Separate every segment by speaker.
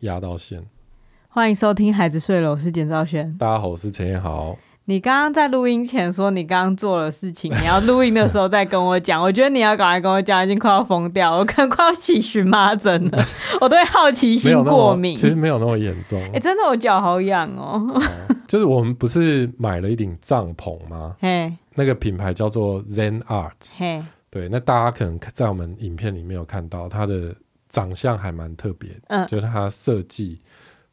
Speaker 1: 压到线。
Speaker 2: 欢迎收听《孩子睡了》，我是简兆轩。
Speaker 1: 大家好，我是陈彦豪。
Speaker 2: 你刚刚在录音前说你刚刚做的事情，你要录音的时候再跟我讲。我觉得你要赶快跟我讲，已经快要疯掉，我可 能快要起荨麻疹了。我对好奇心过敏，
Speaker 1: 其实没有那么严重。
Speaker 2: 哎、欸，真的，我脚好痒哦，哦。
Speaker 1: 就是我们不是买了一顶帐篷吗？嘿，那个品牌叫做 Zen Arts。嘿，对，那大家可能在我们影片里面有看到它的。长相还蛮特别，嗯，就是它设计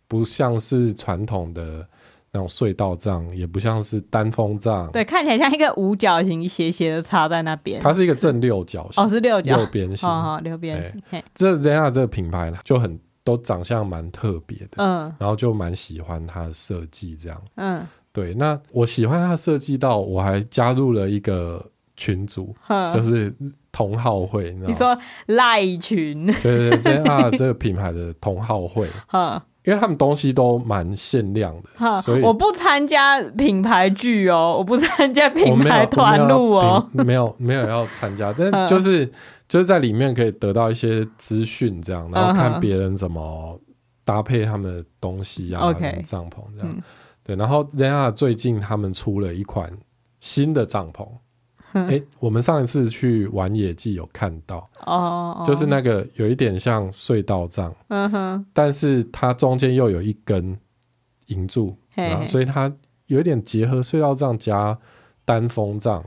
Speaker 1: 不像是传统的那种隧道帐，也不像是单风帐，
Speaker 2: 对，看起来像一个五角形斜斜的插在那边。
Speaker 1: 它是一个正六角形，
Speaker 2: 哦，是六角，
Speaker 1: 六边形，
Speaker 2: 哦，六边形。
Speaker 1: 这 Zen 这个品牌呢，就很都长相蛮特别的，嗯，然后就蛮喜欢它的设计这样，嗯，对。那我喜欢它设计到我还加入了一个群组，就是。同好会，你，你说
Speaker 2: 赖群？
Speaker 1: 对对对，这啊 这个品牌的同好会，因为他们东西都蛮限量的，所以
Speaker 2: 我不参加品牌剧哦，我不参加品牌团路哦，
Speaker 1: 没有没有要参加，但就是就是在里面可以得到一些资讯，这样，然后看别人怎么搭配他们的东西啊，帐篷这样，嗯、对，然后 Zen 最近他们出了一款新的帐篷。哎、欸，我们上一次去玩野季有看到哦，就是那个有一点像隧道帐，嗯哼，但是它中间又有一根银柱，所以它有一点结合隧道帐加单风帐，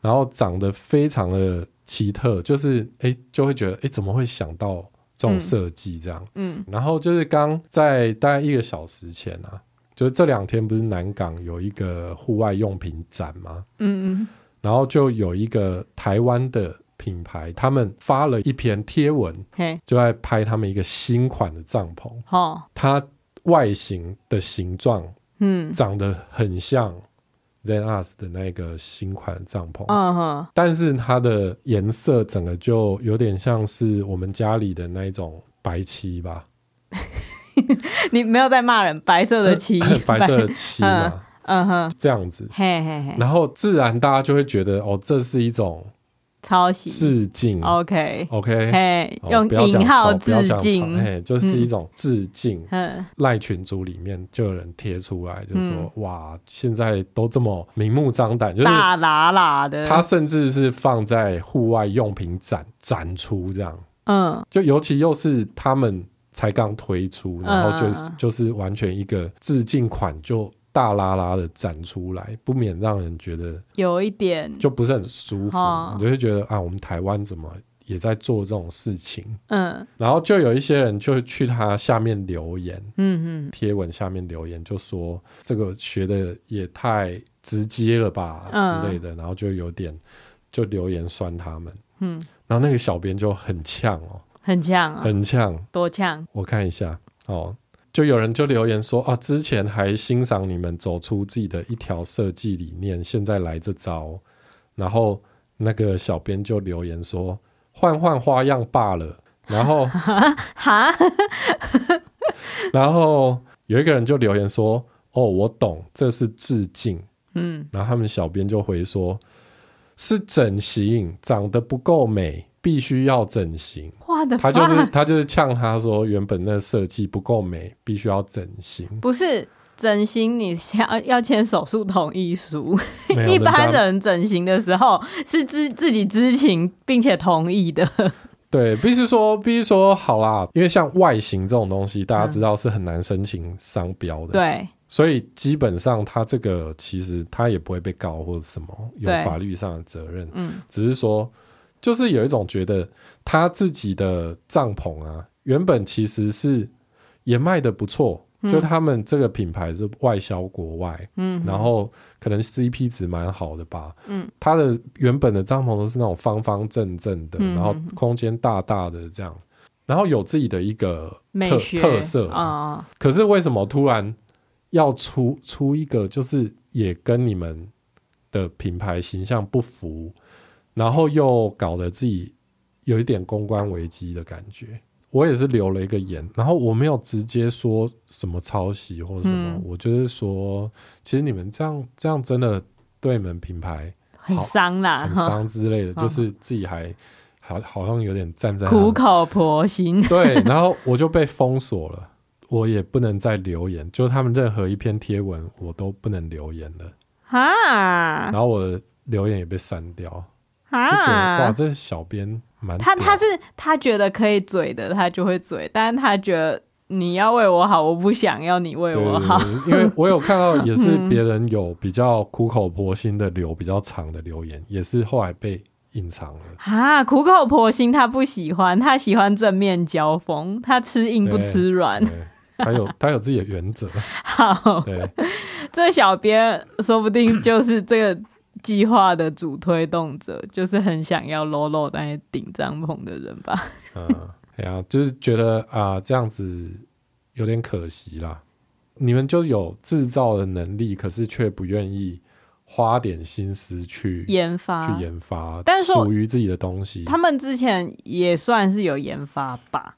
Speaker 1: 然后长得非常的奇特，就是哎、欸，就会觉得哎、欸，怎么会想到这种设计这样？嗯，然后就是刚在大概一个小时前啊，就是这两天不是南港有一个户外用品展吗？嗯嗯。然后就有一个台湾的品牌，他们发了一篇贴文，就在拍他们一个新款的帐篷。哦，它外形的形状，嗯，长得很像 Zen Arts 的那个新款帐篷。嗯哼，但是它的颜色整个就有点像是我们家里的那种白漆吧？
Speaker 2: 你没有在骂人，白色的漆，
Speaker 1: 白色的漆嘛。嗯哼，这样子，嘿嘿嘿，然后自然大家就会觉得，哦，这是一种
Speaker 2: 抄袭、
Speaker 1: 致敬。
Speaker 2: OK，OK，嘿，用引号致敬，
Speaker 1: 嘿，就是一种致敬。嗯，赖群组里面就有人贴出来，就说，哇，现在都这么明目张胆，就是
Speaker 2: 大喇喇的。
Speaker 1: 他甚至是放在户外用品展展出这样，嗯，就尤其又是他们才刚推出，然后就就是完全一个致敬款就。大拉拉的展出来，不免让人觉得
Speaker 2: 有一点。
Speaker 1: 就不是很舒服，你就会觉得啊，我们台湾怎么也在做这种事情？嗯，然后就有一些人就去他下面留言，嗯嗯，贴文下面留言就说这个学的也太直接了吧之类的，然后就有点就留言酸他们，嗯，然后那个小编就很呛哦，
Speaker 2: 很呛，
Speaker 1: 很呛，
Speaker 2: 多呛，
Speaker 1: 我看一下哦。就有人就留言说啊，之前还欣赏你们走出自己的一条设计理念，现在来这招。然后那个小编就留言说，换换花样罢了。然后 哈，然后有一个人就留言说，哦，我懂，这是致敬。嗯，然后他们小编就回说，是整形，长得不够美。必须要整形，他就是他就是呛他说，原本那设计不够美，必须要整形。
Speaker 2: 不是整形，你要要签手术同意书。一般人整形的时候是知自己知情并且同意的。
Speaker 1: 对，必须说必须说好啦，因为像外形这种东西，大家知道是很难申请商标的。对、嗯，所以基本上他这个其实他也不会被告或者什么有法律上的责任。嗯，只是说。就是有一种觉得他自己的帐篷啊，原本其实是也卖的不错，嗯，就他们这个品牌是外销国外，嗯，然后可能 CP 值蛮好的吧，嗯，他的原本的帐篷都是那种方方正正的，嗯，然后空间大大的这样，然后有自己的一个特特色。啊，可是为什么突然要出出一个，就是也跟你们的品牌形象不符？然后又搞得自己有一点公关危机的感觉，我也是留了一个言，然后我没有直接说什么抄袭或者什么，嗯、我就是说，其实你们这样这样真的对你们品牌
Speaker 2: 很伤啦，
Speaker 1: 很伤之类的，就是自己还好好像有点站在
Speaker 2: 苦口婆心。
Speaker 1: 对，然后我就被封锁了，我也不能再留言，就他们任何一篇贴文我都不能留言了。
Speaker 2: 啊，
Speaker 1: 然后我的留言也被删掉。
Speaker 2: 哈，
Speaker 1: 哇，这小编蛮
Speaker 2: 他他是他觉得可以嘴的，他就会嘴，但是他觉得。你要为我好，我不想要你为我好。
Speaker 1: 因为 我有看到，也是别人有比较苦口婆心的留比较长的留言，也是后来被隐藏了。
Speaker 2: 啊，苦口婆心，他不喜欢，他喜欢正面交锋，他吃硬不吃软。
Speaker 1: 他有 他有自己的原则。
Speaker 2: 好，对，这小编说不定就是这个计划的主推动者，就是很想要搂搂在顶帐篷的人吧。
Speaker 1: 嗯。哎呀，就是觉得啊、呃，这样子有点可惜啦。你们就有制造的能力，可是却不愿意花点心思去
Speaker 2: 研发、
Speaker 1: 去研发，但是属于自己的东西。
Speaker 2: 他们之前也算是有研发吧？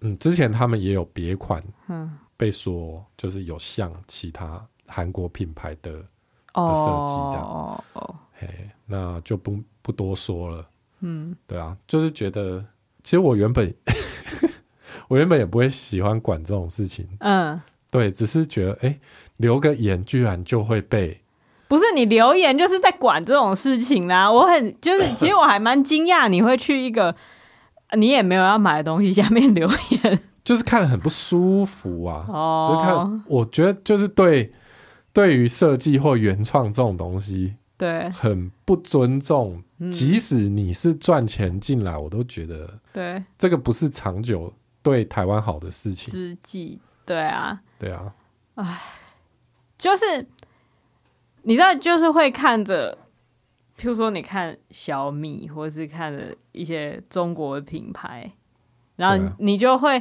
Speaker 1: 嗯，之前他们也有别款，嗯，被说就是有像其他韩国品牌的、哦、的设计这样。哦哦，嘿，那就不不多说了。嗯，对啊，就是觉得。其实我原本，我原本也不会喜欢管这种事情。嗯，对，只是觉得，哎、欸，留个言居然就会被，
Speaker 2: 不是你留言就是在管这种事情啦。我很就是，其实我还蛮惊讶你会去一个你也没有要买的东西下面留言，
Speaker 1: 就是看很不舒服啊。哦，就看我觉得就是对对于设计或原创这种东西。对，很不尊重。即使你是赚钱进来，我都觉得，对，这个不是长久对台湾好的事情。
Speaker 2: 之计，对啊，
Speaker 1: 对啊，
Speaker 2: 唉，就是你知道，就是会看着，譬如说，你看小米，或者是看着一些中国的品牌，然后你就会，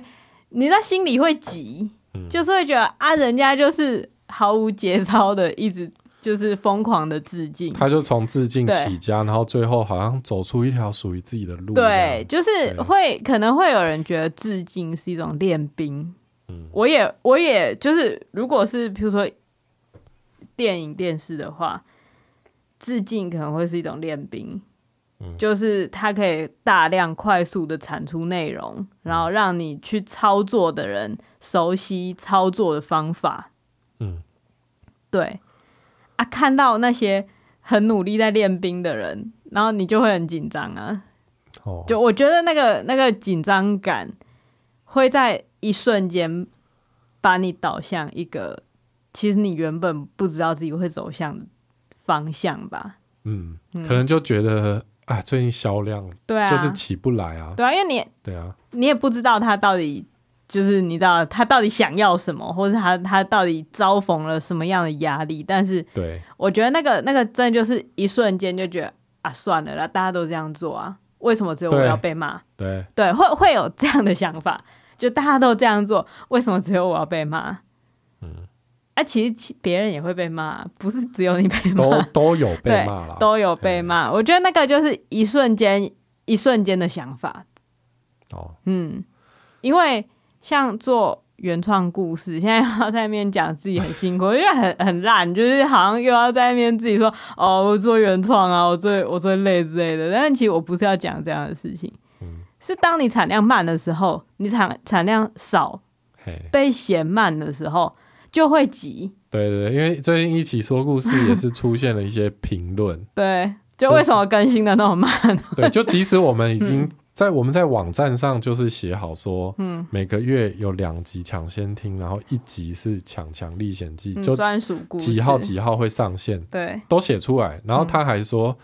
Speaker 2: 你在心里会急，就是会觉得啊，人家就是毫无节操的一直。就是疯狂的致敬，
Speaker 1: 他就从致敬起家，然后最后好像走出一条属于自己的路。
Speaker 2: 对，就是会可能会有人觉得致敬是一种练兵。嗯，我也我也就是，如果是比如说电影电视的话，致敬可能会是一种练兵。嗯，就是它可以大量快速的产出内容，然后让你去操作的人熟悉操作的方法。嗯，对。啊、看到那些很努力在练兵的人，然后你就会很紧张啊。哦，就我觉得那个那个紧张感会在一瞬间把你导向一个其实你原本不知道自己会走向的方向吧。
Speaker 1: 嗯，嗯，可能就觉得啊，最近销量对啊，就是起不来啊。
Speaker 2: 对啊，因为你对啊，你也不知道他到底。就是你知道他到底想要什么，或者他他到底遭逢了什么样的压力？但是，对，我觉得那个那个真的就是一瞬间就觉得啊，算了啦，大家都这样做啊，为什么只有我要被骂？
Speaker 1: 对
Speaker 2: 对，会会有这样的想法，就大家都这样做，为什么只有我要被骂？嗯，哎、啊，其实别人也会被骂，不是只有你被骂，
Speaker 1: 都都有被骂了，
Speaker 2: 都有被骂。我觉得那个就是一瞬间一瞬间的想法。哦，嗯，因为。像做原创故事，现在要在那边讲自己很辛苦，因为很很烂，就是好像又要在那边自己说 哦，我做原创啊，我最我最累之类的。但是其实我不是要讲这样的事情，嗯，是当你产量慢的时候，你产产量少，被嫌慢的时候就会急。
Speaker 1: 对对对，因为最近一起说故事也是出现了一些评论，
Speaker 2: 对，就为什么更新的那么慢？
Speaker 1: 就是、对，就即使我们已经。在我们在网站上就是写好说，嗯，每个月有两集抢先听，然后一集是《抢强历险记》，就专属故事，几号几号会上线，对，都写出来。然后他还说。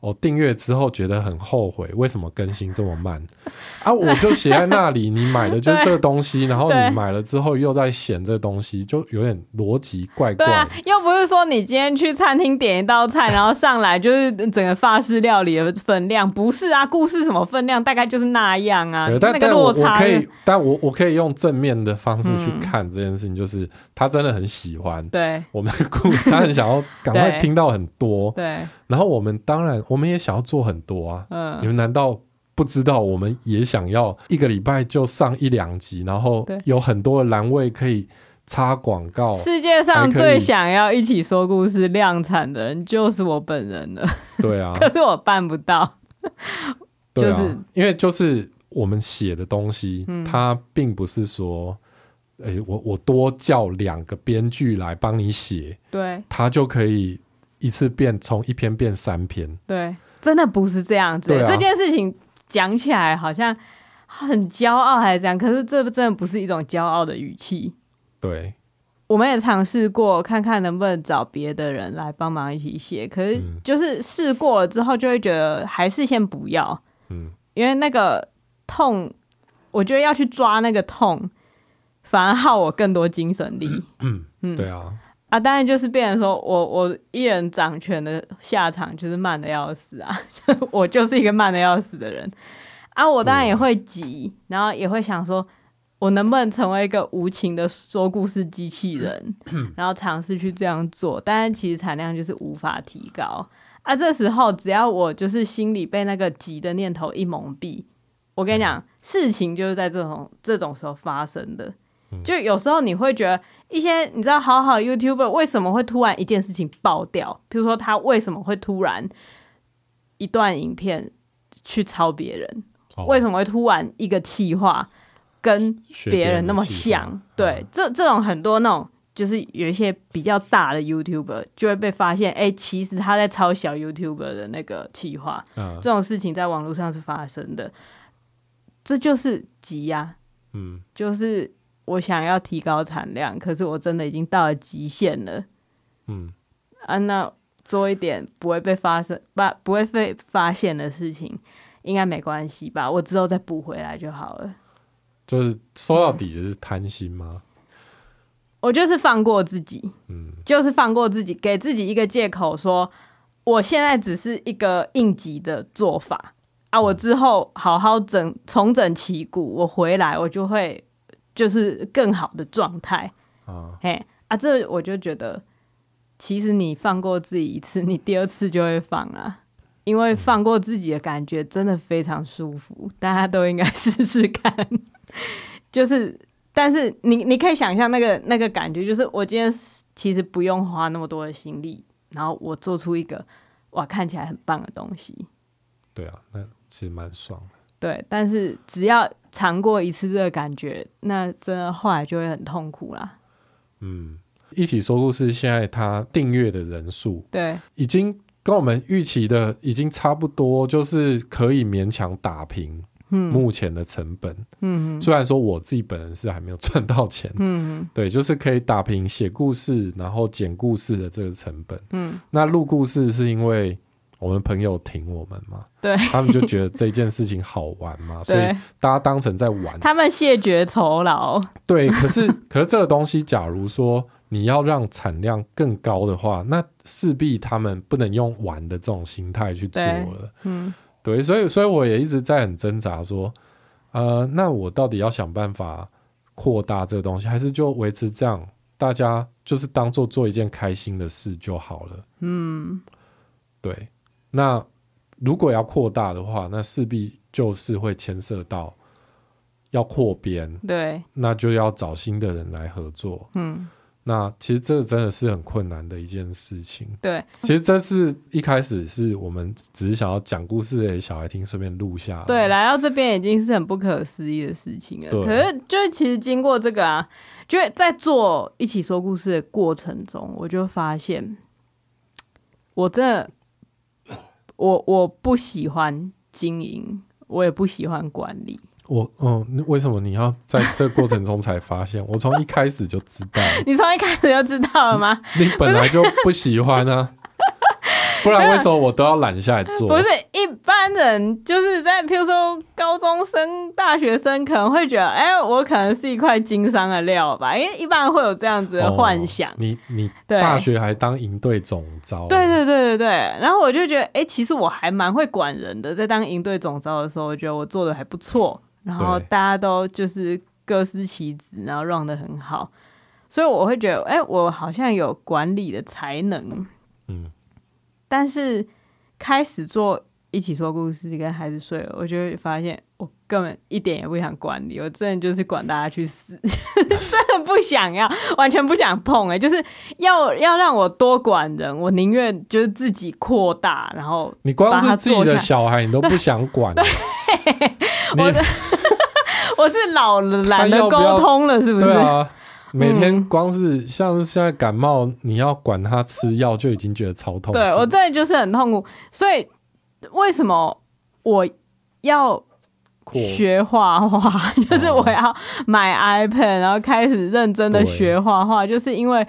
Speaker 1: 我订阅之后觉得很后悔，为什么更新这么慢 啊？我就写在那里，你买的就是这个东西，然后你买了之后又在嫌这个东西，就有点逻辑怪怪。对啊，
Speaker 2: 又不是说你今天去餐厅点一道菜，然后上来就是整个法式料理的分量，不是啊？故事什么分量大概就是那样啊。
Speaker 1: 对，但但我，我可以，但我我可以用正面的方式去看这件事情，就是他真的很喜欢对我们的故事，他很想要赶快听到很多对。对然后我们当然，我们也想要做很多啊。嗯，你们难道不知道？我们也想要一个礼拜就上一两集，然后有很多的栏位可以插广告。
Speaker 2: 世界上最想要一起说故事量产的人就是我本人了。
Speaker 1: 对啊，
Speaker 2: 可是我办不到。就是、
Speaker 1: 啊、因为就是我们写的东西，嗯、它并不是说，哎、欸，我我多叫两个编剧来帮你写，
Speaker 2: 对，
Speaker 1: 他就可以一次变从一篇变三篇，
Speaker 2: 对，真的不是这样子。啊、这件事情讲起来好像很骄傲还是这样，可是这真的不是一种骄傲的语气，
Speaker 1: 对。
Speaker 2: 我们也尝试过，看看能不能找别的人来帮忙一起写。可是，就是试过了之后，就会觉得还是先不要。嗯，因为那个痛，我觉得要去抓那个痛，反而耗我更多精神力。
Speaker 1: 嗯嗯，对啊。
Speaker 2: 啊，当然就是变成说我我一人掌权的下场就是慢的要死啊！我就是一个慢的要死的人啊！我当然也会急，然后也会想说。我能不能成为一个无情的说故事机器人？然后尝试去这样做，但是其实产量就是无法提高啊！这时候只要我就是心里被那个急的念头一蒙蔽，我跟你讲，事情就是在这种这种时候发生的。就有时候你会觉得一些你知道，好好 YouTuber 为什么会突然一件事情爆掉？比如说他为什么会突然一段影片去抄别人？为什么会突然一个气话？跟别人那么像，对，这这种很多那种，就是有一些比较大的 YouTuber 就会被发现，哎、欸，其实他在抄小 YouTuber 的那个企划，嗯、这种事情在网络上是发生的，这就是急呀、啊，嗯，就是我想要提高产量，可是我真的已经到了极限了，嗯，啊，那做一点不会被发生、不不会被发现的事情，应该没关系吧？我之后再补回来就好了。
Speaker 1: 就是说到底就是贪心吗？嗯，
Speaker 2: 我就是放过自己，嗯，就是放过自己，给自己一个借口，说我现在只是一个应急的做法啊，我之后好好整重整旗鼓，我回来我就会就是更好的状态啊，嘿啊，这我就觉得，其实你放过自己一次，你第二次就会放了。因为放过自己的感觉真的非常舒服，大家都应该试试看。就是，但是你你可以想象那个那个感觉，就是我今天其实不用花那么多的心力，然后我做出一个哇看起来很棒的东西。
Speaker 1: 对啊，那其实蛮爽的。
Speaker 2: 对，但是只要尝过一次这个感觉，那真的后来就会很痛苦啦。
Speaker 1: 嗯，一起说故事，现在它订阅的人数
Speaker 2: 对
Speaker 1: 已经。跟我们预期的已经差不多，就是可以勉强打平目前的成本。嗯，虽然说我自己本人是还没有赚到钱，嗯，对，就是可以打平写故事，然后剪故事的这个成本。嗯，那录故事是因为我们朋友挺我们嘛，
Speaker 2: 对，
Speaker 1: 他们就觉得这件事情好玩嘛，所以大家当成在玩，
Speaker 2: 他们谢绝酬劳。
Speaker 1: 对，可是可是这个东西，假如说。你要让产量更高的话，那势必他们不能用玩的这种心态去做了。嗯，对，所以所以我也一直在很挣扎，说，呃，那我到底要想办法扩大这个东西，还是就维持这样？大家就是当做做一件开心的事就好了。嗯，对。那如果要扩大的话，那势必就是会牵涉到要扩编。
Speaker 2: 对，
Speaker 1: 那就要找新的人来合作。嗯。那其实这真的是很困难的一件事情。
Speaker 2: 对，
Speaker 1: 其实这是一开始是我们只是想要讲故事给小孩听，顺便录下来。
Speaker 2: 对，来到这边已经是很不可思议的事情了。对可是，就其实经过这个啊，就在做一起说故事的过程中，我就发现，我真的，我我不喜欢经营，我也不喜欢管理。
Speaker 1: 我嗯，为什么你要在这过程中才发现？我从一开始就知道。
Speaker 2: 你从一开始就知道了吗？
Speaker 1: 你，你本来就不喜欢啊，不然为什么我都要揽下来做？
Speaker 2: 不是一般人就是在，譬如说高中生、大学生可能会觉得，哎、欸，我可能是一块经商的料吧，因为一般人会有这样子的幻想。哦、你
Speaker 1: 你大学还当营队总招？
Speaker 2: 对对对对对。然后我就觉得，哎、欸，其实我还蛮会管人的，在当营队总招的时候，我觉得我做的还不错。然后大家都就是各司其职，然后 run 得很好，所以我会觉得，哎，我好像有管理的才能。嗯，但是开始做一起说故事跟孩子睡了，我就会发现我根本一点也不想管你，我真的就是管大家去死，真的不想要，完全不想碰哎、欸，就是要要让我多管人，我宁愿就是自己扩大，然后
Speaker 1: 你光是自己的小孩，你都不想管。对，
Speaker 2: 我的我是老了懒得沟通了，是不是？
Speaker 1: 对啊，每天光是像是现在感冒，你要管他吃药，就已经觉得超痛。
Speaker 2: 对，我真的就是很痛苦，所以为什么我要？学画画？就是我要买 iPad，然后开始认真的学画画，就是因为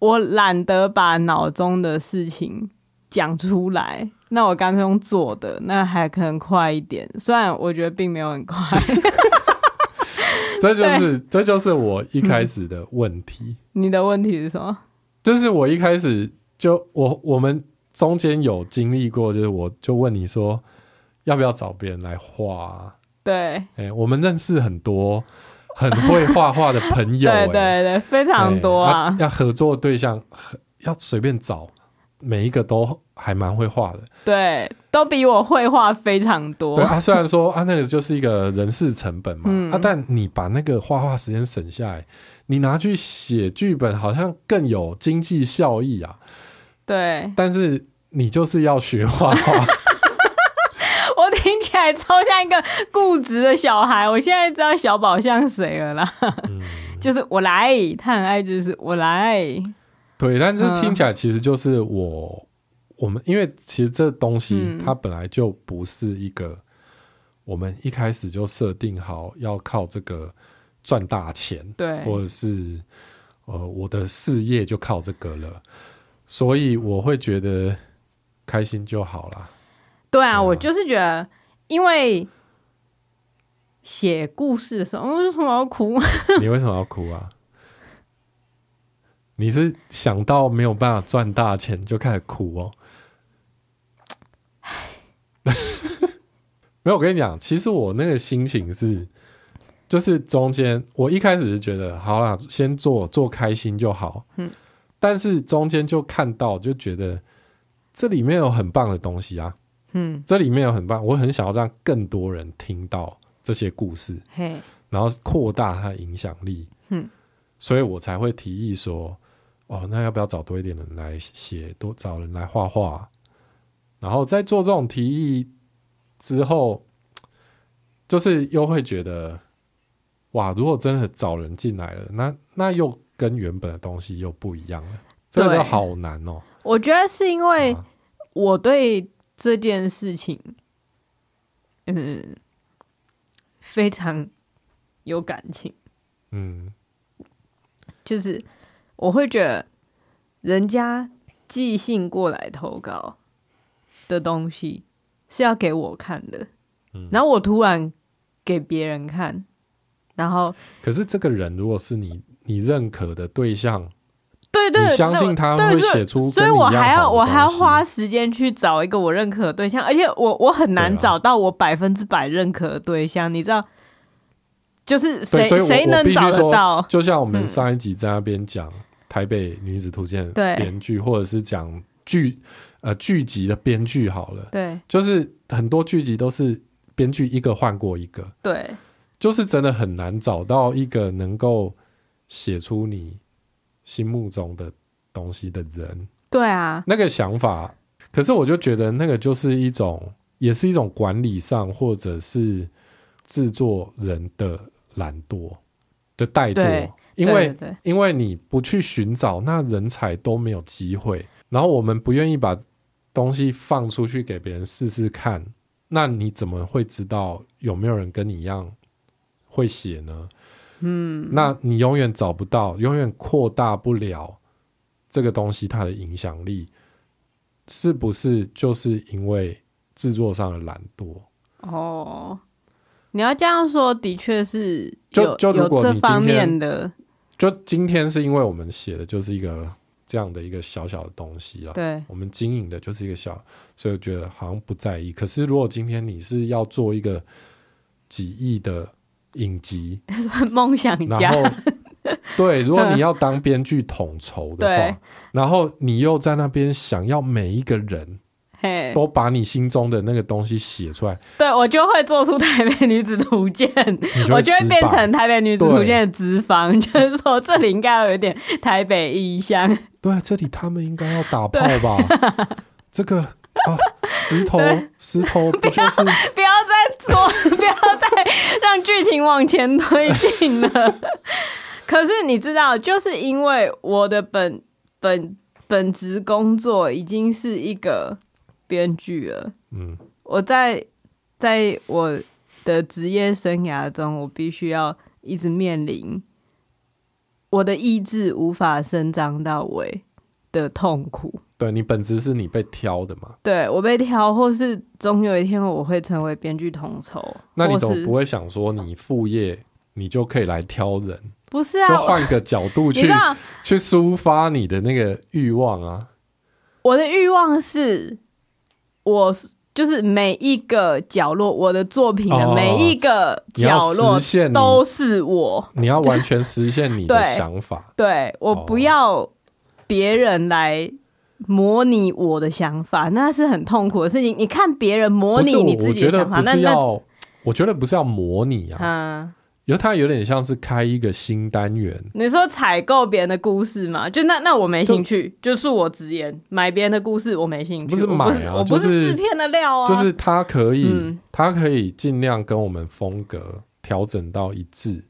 Speaker 2: 我懒得把脑中的事情讲出来，那我干脆用做的，那还可能快一点。虽然我觉得并没有很快，
Speaker 1: 这就是这就是我一开始的问题。
Speaker 2: 你的问题是什么？
Speaker 1: 就是我一开始就我我们中间有经历过，就是我就问你说。要不要找别人来画啊？
Speaker 2: 对，
Speaker 1: 哎、欸，我们认识很多很会画画的朋友、欸，
Speaker 2: 对对对，非常多啊。
Speaker 1: 欸、要合作对象，要随便找，每一个都还蛮会画的。
Speaker 2: 对，都比我会画非常多。
Speaker 1: 对啊，虽然说啊，那个就是一个人事成本嘛，嗯、啊，但你把那个画画时间省下来，你拿去写剧本，好像更有经济效益啊。
Speaker 2: 对，
Speaker 1: 但是你就是要学画画。
Speaker 2: 我听起来超像一个固执的小孩。我现在知道小宝像谁了啦，嗯、就是我来，他很爱，就是我来。
Speaker 1: 对，但是听起来其实就是我，嗯、我们因为其实这东西它本来就不是一个，我们一开始就设定好要靠这个赚大钱，
Speaker 2: 对，
Speaker 1: 或者是呃我的事业就靠这个了，所以我会觉得开心就好了。
Speaker 2: 对啊，我就是觉得，因为写故事的时候，我为什么要哭？
Speaker 1: 你为什么要哭啊？你是想到没有办法赚大钱就开始哭哦？没有，我跟你讲，其实我那个心情是，就是中间我一开始是觉得，好啦，先做做开心就好。嗯，但是中间就看到，就觉得这里面有很棒的东西啊。
Speaker 2: 嗯，
Speaker 1: 这里面有很棒，我很想要让更多人听到这些故事，
Speaker 2: 嘿，
Speaker 1: 然后扩大它的影响力，
Speaker 2: 嗯，
Speaker 1: 所以我才会提议说，哦，那要不要找多一点人来写，多找人来画画，然后在做这种提议之后，就是又会觉得，哇，如果真的找人进来了，那那又跟原本的东西又不一样了，这个好难哦。
Speaker 2: 我觉得是因为我对。这件事情，嗯，非常有感情，
Speaker 1: 嗯，
Speaker 2: 就是我会觉得人家寄信过来投稿的东西是要给我看的，嗯，然后我突然给别人看，然后
Speaker 1: 可是这个人如果是你你认可的对象。
Speaker 2: 对对，
Speaker 1: 你相信他会写出，
Speaker 2: 所以我还要我还要花时间去找一个我认可的对象，而且我我很难找到我百分之百认可的对象，你知道，就是谁谁能找得到？
Speaker 1: 就像我们上一集在那边讲《台北女子图鉴》编剧，或者是讲剧呃剧集的编剧好了，
Speaker 2: 对，
Speaker 1: 就是很多剧集都是编剧一个换过一个，
Speaker 2: 对，
Speaker 1: 就是真的很难找到一个能够写出你。心目中的东西的人，
Speaker 2: 对啊，
Speaker 1: 那个想法，可是我就觉得那个就是一种，也是一种管理上或者是制作人的懒惰的怠惰，因
Speaker 2: 为
Speaker 1: 因为你不去寻找，那人才都没有机会。然后我们不愿意把东西放出去给别人试试看，那你怎么会知道有没有人跟你一样会写呢？
Speaker 2: 嗯，
Speaker 1: 那你永远找不到，永远扩大不了这个东西它的影响力，是不是就是因为制作上的懒惰？
Speaker 2: 哦，你要这样说，的确是
Speaker 1: 就就如果你今天
Speaker 2: 这方面的，
Speaker 1: 就今天是因为我们写的就是一个这样的一个小小的东西啊，
Speaker 2: 对，
Speaker 1: 我们经营的就是一个小，所以我觉得好像不在意。可是如果今天你是要做一个几亿的。影集
Speaker 2: 梦想家，
Speaker 1: 然后对，如果你要当编剧统筹的话，然后你又在那边想要每一个人嘿，都把你心中的那个东西写出来。
Speaker 2: 对，我就会做出台北女子图鉴，我就会变成台北女子图鉴的脂肪，就是说这里应该要有点台北意象。
Speaker 1: 对，这里他们应该要打炮吧？这个啊，石头，石头不就是不要，
Speaker 2: 不要再做，不要再让剧情往前推进了。可是你知道，就是因为我的本本本职工作已经是一个编剧了，嗯，我在在我的职业生涯中，我必须要一直面临我的意志无法伸张到位的痛苦。
Speaker 1: 对，你本质是你被挑的嘛？
Speaker 2: 对，我被挑，或是总有一天我会成为编剧统筹。
Speaker 1: 那你怎么不会想说，你副业你就可以来挑人？
Speaker 2: 不是啊，
Speaker 1: 就换个角度去去抒发你的那个欲望啊。
Speaker 2: 我的欲望是，我就是每一个角落，我的作品的每一个角落都是我。
Speaker 1: 你要完全实现你的想法。
Speaker 2: 对，对，我不要别人来模拟我的想法，那是很痛苦的事情。你看别人模拟你自己的想法，
Speaker 1: 那那，我觉得不是要模拟啊。嗯。因为它有点像是开一个新单元。
Speaker 2: 你说采购别人的故事嘛？就那那我没兴趣，就，恕我直言，买别人的故事我没兴趣。
Speaker 1: 不是买啊，
Speaker 2: 我不是制片的料啊。
Speaker 1: 就是他可以，嗯、他可以尽量跟我们风格调整到一致。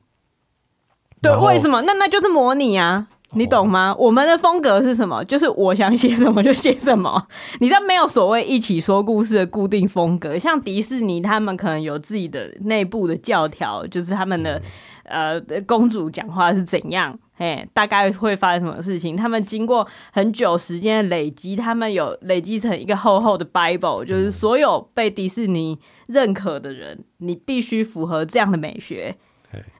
Speaker 2: 对，为什么？那那就是模拟啊。你懂吗？我们的风格是什么？就是我想写什么就写什么。你知道没有所谓一起说故事的固定风格，像迪士尼他们可能有自己的内部的教条，就是他们的呃公主讲话是怎样，哎，大概会发生什么事情。他们经过很久时间的累积，他们有累积成一个厚厚的 Bible，就是所有被迪士尼认可的人，你必须符合这样的美学。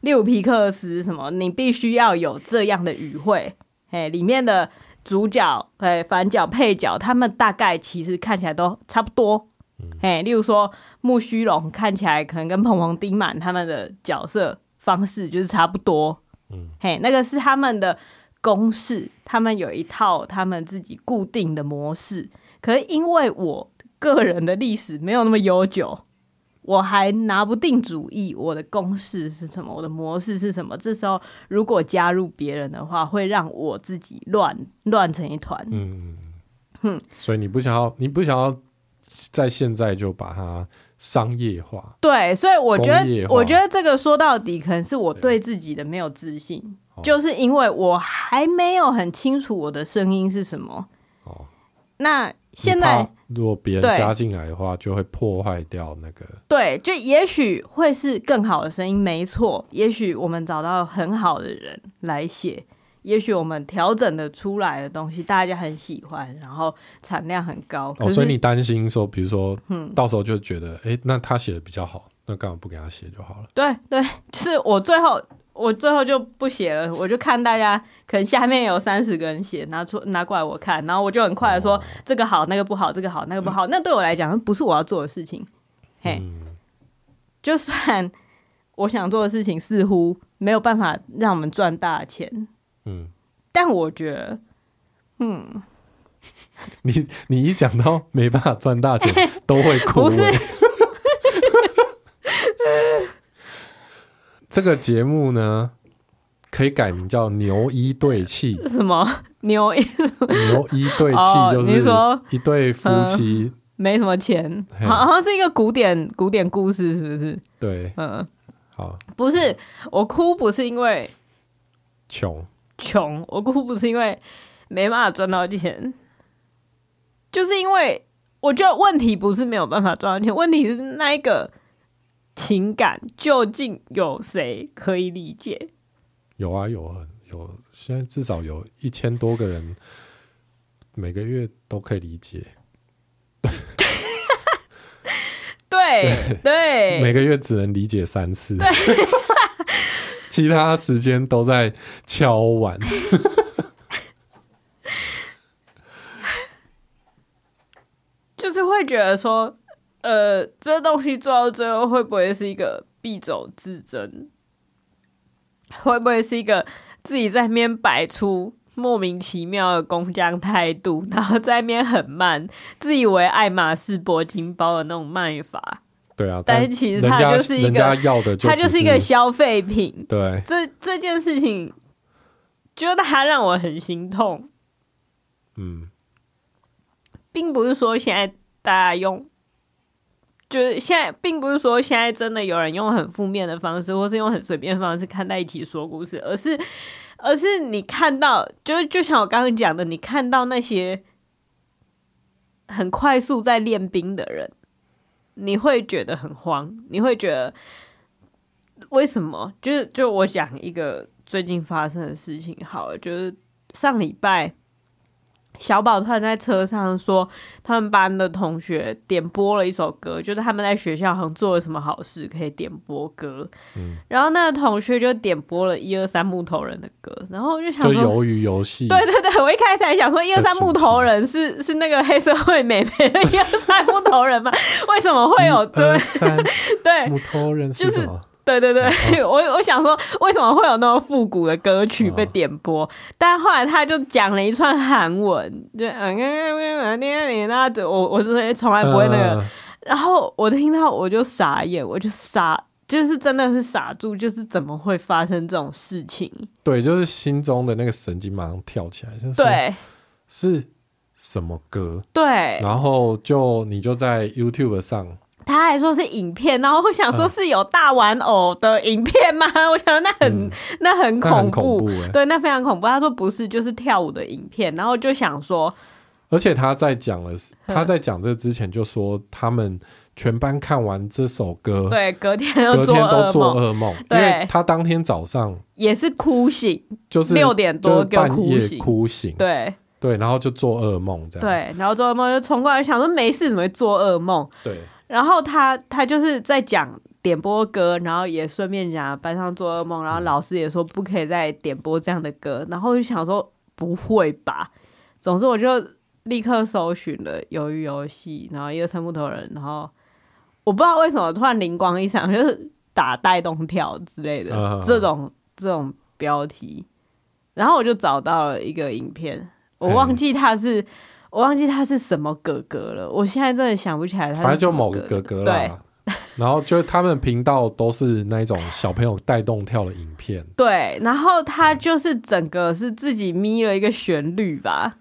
Speaker 2: 例如皮克斯什么，你必须要有这样的语汇，哎，里面的主角、哎，反角、配角，他们大概其实看起来都差不多，哎，例如说木须龙看起来可能跟蓬蓬丁满他们的角色方式就是差不多，嗯，嘿，那个是他们的公式，他们有一套他们自己固定的模式，可是因为我个人的历史没有那么悠久。我还拿不定主意，我的公式是什么，我的模式是什么？这时候如果加入别人的话，会让我自己乱乱成一团。嗯，
Speaker 1: 哼，所以你不想要，你不想要在现在就把它商业化？
Speaker 2: 对，所以我觉得，我觉得这个说到底，可能是我对自己的没有自信，就是因为我还没有很清楚我的声音是什么。哦，那。现在
Speaker 1: 如果别人加进来的话，就会破坏掉那个。
Speaker 2: 对，就也许会是更好的声音，没错。也许我们找到很好的人来写，也许我们调整的出来的东西大家很喜欢，然后产量很高。
Speaker 1: 哦，所以你担心说，比如说，嗯，到时候就觉得，哎、欸，那他写的比较好，那干嘛不给他写就好了？
Speaker 2: 对对，就是我最后。我最后就不写了，我就看大家可能下面有三十个人写，拿出拿过来我看，然后我就很快的说、哦、这个好，那个不好，这个好，那个不好。嗯、那对我来讲，不是我要做的事情。嘿，嗯、就算我想做的事情似乎没有办法让我们赚大钱，嗯，但我觉得，嗯，
Speaker 1: 你你一讲到没办法赚大钱，都会哭。不是。这个节目呢，可以改名叫“牛一对气”。
Speaker 2: 什么 牛一？
Speaker 1: 牛一对气 就是说一对夫妻
Speaker 2: 没什么钱，好像是一个古典古典故事，是不是？
Speaker 1: 对，嗯，好，
Speaker 2: 不是我哭，不是因为
Speaker 1: 穷
Speaker 2: 穷，我哭不是因为没办法赚到钱，就是因为我觉得问题不是没有办法赚到钱，问题是那一个。情感究竟有谁可以理解？
Speaker 1: 有啊，有啊，有，现在至少有一千多个人每个月都可以理解。
Speaker 2: 对对，对
Speaker 1: 每个月只能理解三次，其他时间都在敲碗。
Speaker 2: 就是会觉得说。呃，这东西做到最后会不会是一个必走自珍？会不会是一个自己在那边摆出莫名其妙的工匠态度，然后在那边很慢，自以为爱马仕铂金包的那种卖法。
Speaker 1: 对啊，
Speaker 2: 但是其实它就是一个，它就是一个消费品。
Speaker 1: 对，
Speaker 2: 这这件事情，觉得它让我很心痛。
Speaker 1: 嗯，
Speaker 2: 并不是说现在大家用，就是现在，并不是说现在真的有人用很负面的方式，或是用很随便的方式看待一起说故事，而是，而是你看到，就就像我刚刚讲的，你看到那些很快速在练兵的人。你会觉得很慌，你会觉得为什么？就是就我讲一个最近发生的事情好了，就是上礼拜小宝突然在车上说，他们班的同学点播了一首歌，就是他们在学校好像做了什么好事，可以点播歌。嗯，然后那个同学就点播了一二三木头人的歌，然后我就想说，
Speaker 1: 鱿鱼游戏。
Speaker 2: 对对对，我一开始还想说一二三木头人是是那个黑社会美眉的一二三木头人吗？为什么会有对对
Speaker 1: 木头人是什么？
Speaker 2: 就是对对对，哦、我我想说，为什么会有那么复古的歌曲被点播？哦、但后来他就讲了一串韩文，就嗯嗯嗯嗯，那我我是从来不会那个，呃、然后我听到我就傻眼，我就傻，就是真的是傻住，就是怎么会发生这种事情？
Speaker 1: 对，就是心中的那个神经马上跳起来，就是
Speaker 2: 对，
Speaker 1: 是什么歌？
Speaker 2: 对，
Speaker 1: 然后就你就在 YouTube 上。
Speaker 2: 他还说是影片，然后我想说是有大玩偶的影片吗？嗯、我想那很、嗯、那很恐怖，
Speaker 1: 恐怖
Speaker 2: 对，那非常恐怖。他说不是，就是跳舞的影片，然后就想说，
Speaker 1: 而且他在讲了，他在讲这之前就说，他们全班看完这首歌，
Speaker 2: 对，隔天
Speaker 1: 隔天都做噩梦，对。因为他当天早上
Speaker 2: 也是哭醒，
Speaker 1: 就是
Speaker 2: 六点多就
Speaker 1: 半夜哭醒，
Speaker 2: 对。
Speaker 1: 对，然后就做噩梦这样，
Speaker 2: 对，然后做噩梦就冲过来想说没事，怎么会做噩梦？
Speaker 1: 对。
Speaker 2: 然后他他就是在讲点播歌，然后也顺便讲班上做噩梦，然后老师也说不可以再点播这样的歌，然后就想说不会吧，总之我就立刻搜寻了鱿鱼游戏，然后一二三木头人，然后我不知道为什么突然灵光一闪，就是打带动跳之类的这种、uh. 这种标题，然后我就找到了一个影片，我忘记它是。我忘记他是什么哥哥了，我现在真的想不起来他。
Speaker 1: 反正就某个哥哥啦。对。然后就他们频道都是那种小朋友带动跳的影片。
Speaker 2: 对，然后他就是整个是自己咪了一个旋律吧。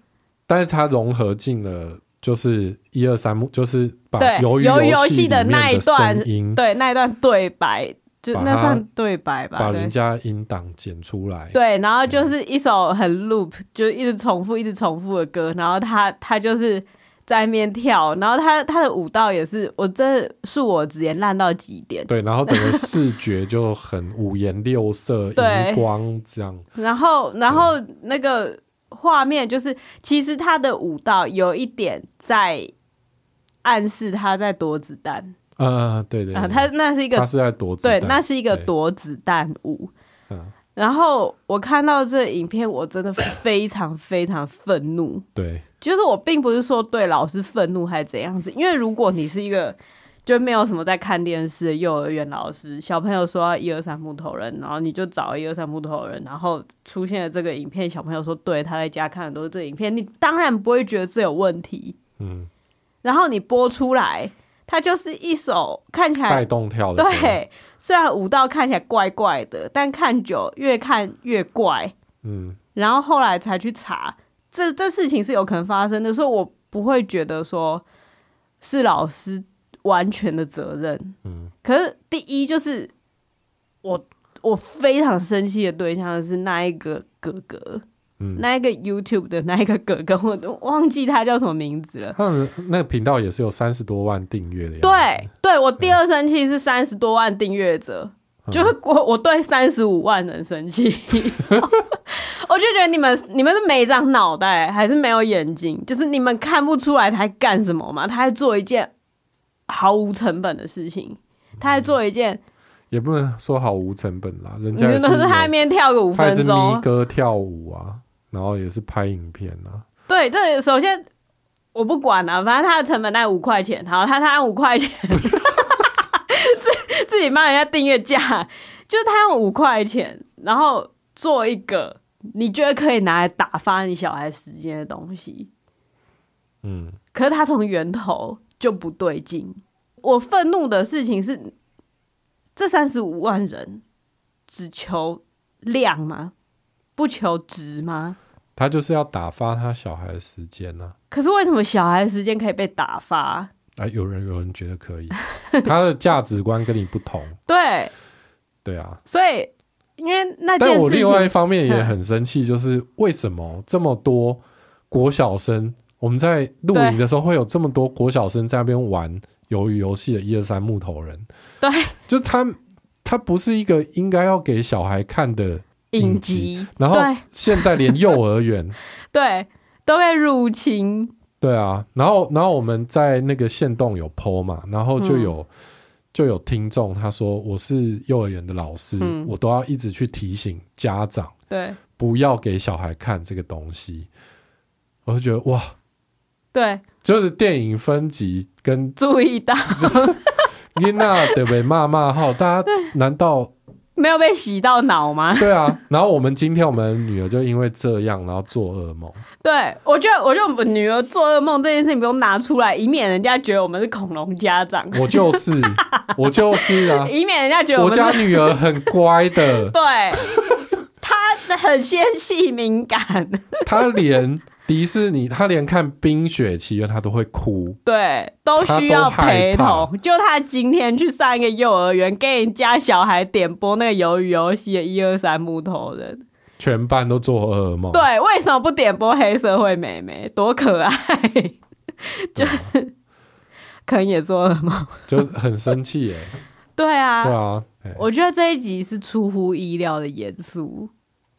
Speaker 1: 但是他融合进了，就是一二三木，就是把鱿鱼游戏的那一段音，
Speaker 2: 对，那一段对白。就那算对白吧，
Speaker 1: 把人家音档剪出来。
Speaker 2: 对，然后就是一首很 loop，就一直重复、一直重复的歌。然后他他就是在那边跳，然后他他的舞蹈也是，我真的恕我直言烂到极点。
Speaker 1: 对，然后整个视觉就很五颜六色，荧光这样。
Speaker 2: 然后，然后那个画面就是，其实他的舞蹈有一点在暗示他在躲子弹。
Speaker 1: 呃，对对，对，
Speaker 2: 啊，他那是一个，
Speaker 1: 他是在躲子弹，
Speaker 2: 对，那是一个躲子弹舞。嗯，然后我看到这影片，我真的非常非常愤怒。
Speaker 1: 对，
Speaker 2: 就是我并不是说对老师愤怒还是怎样子，因为如果你是一个就没有什么在看电视的幼儿园老师，小朋友说一二三木头人，然后你就找一二三木头人，然后出现了这个影片，小朋友说对，他在家看的都是这影片，你当然不会觉得这有问题。嗯，然后你播出来。它就是一首看起来
Speaker 1: 带动跳的，
Speaker 2: 对，虽然舞蹈看起来怪怪的，但看久越看越怪，嗯，然后后来才去查，这这事情是有可能发生的，所以我不会觉得说是老师完全的责任，嗯，可是第一就是我我非常生气的对象是那一个哥哥。嗯、那一个 YouTube 的那一个哥哥，我都忘记他叫什么名字了。
Speaker 1: 他那个频道也是有三十多万订阅的。
Speaker 2: 对，对我第二生气是三十多万订阅者，嗯、就是我我对三十五万人生气，我就觉得你们你们是没长脑袋，还是没有眼睛？就是你们看不出来他在干什么嘛？他在做一件毫无成本的事情，他在做一件。
Speaker 1: 也不能说毫无成本啦，人家是
Speaker 2: 他在那边跳个五分钟，
Speaker 1: 咪歌跳舞啊。然后也是拍影片啊，
Speaker 2: 对，对首先我不管啊，反正他的成本大概五块钱，好，他他按五块钱，自自己帮人家订阅价，就是他用五块钱，然后做一个你觉得可以拿来打发你小孩时间的东西，
Speaker 1: 嗯，
Speaker 2: 可是他从源头就不对劲。我愤怒的事情是，这三十五万人只求量吗？不求职吗？
Speaker 1: 他就是要打发他小孩的时间呢、啊。
Speaker 2: 可是为什么小孩的时间可以被打发？
Speaker 1: 啊，有人有人觉得可以，他的价值观跟你不同。
Speaker 2: 对，
Speaker 1: 对啊，
Speaker 2: 所以因为那件事情，
Speaker 1: 但我另外一方面也很生气，就是为什么这么多国小生，我们在露营的时候会有这么多国小生在那边玩鱿鱼游戏的一二三木头人？
Speaker 2: 对，
Speaker 1: 就他他不是一个应该要给小孩看的影集，然后现在连幼儿园。
Speaker 2: 对都被入侵。
Speaker 1: 对啊，然后然后我们在那个线洞有 po 嘛，然后就有、嗯、就有听众他说，我是幼儿园的老师、嗯，我都要一直去提醒家长，
Speaker 2: 对，
Speaker 1: 不要给小孩看这个东西。我就觉得哇，
Speaker 2: 对，
Speaker 1: 就是电影分级跟
Speaker 2: 注意到，
Speaker 1: 你那得被骂骂号，大家 难道？
Speaker 2: 没有被洗到脑吗？
Speaker 1: 对啊，然后我们今天我们女儿就因为这样，然后做噩梦。
Speaker 2: 对，我觉得，我觉得我们女儿做噩梦这件事情不用拿出来，以免人家觉得我们是恐龙家长。
Speaker 1: 我就是，我就是啊，
Speaker 2: 以免人家觉得我，
Speaker 1: 我家女儿很乖的。
Speaker 2: 对，她很纤细敏感，
Speaker 1: 她连。迪士尼，他连看《冰雪奇缘》他都会哭，
Speaker 2: 对，都需要陪同。就他今天去上一个幼儿园，给人家小孩点播那个鱿鱼游戏的一二三木头人，
Speaker 1: 全班都做噩梦。
Speaker 2: 对，为什么不点播黑社会妹妹？多可爱！就 可能也做噩梦，
Speaker 1: 就很生气耶。
Speaker 2: 对啊，
Speaker 1: 对啊，
Speaker 2: 我觉得这一集是出乎意料的严肃。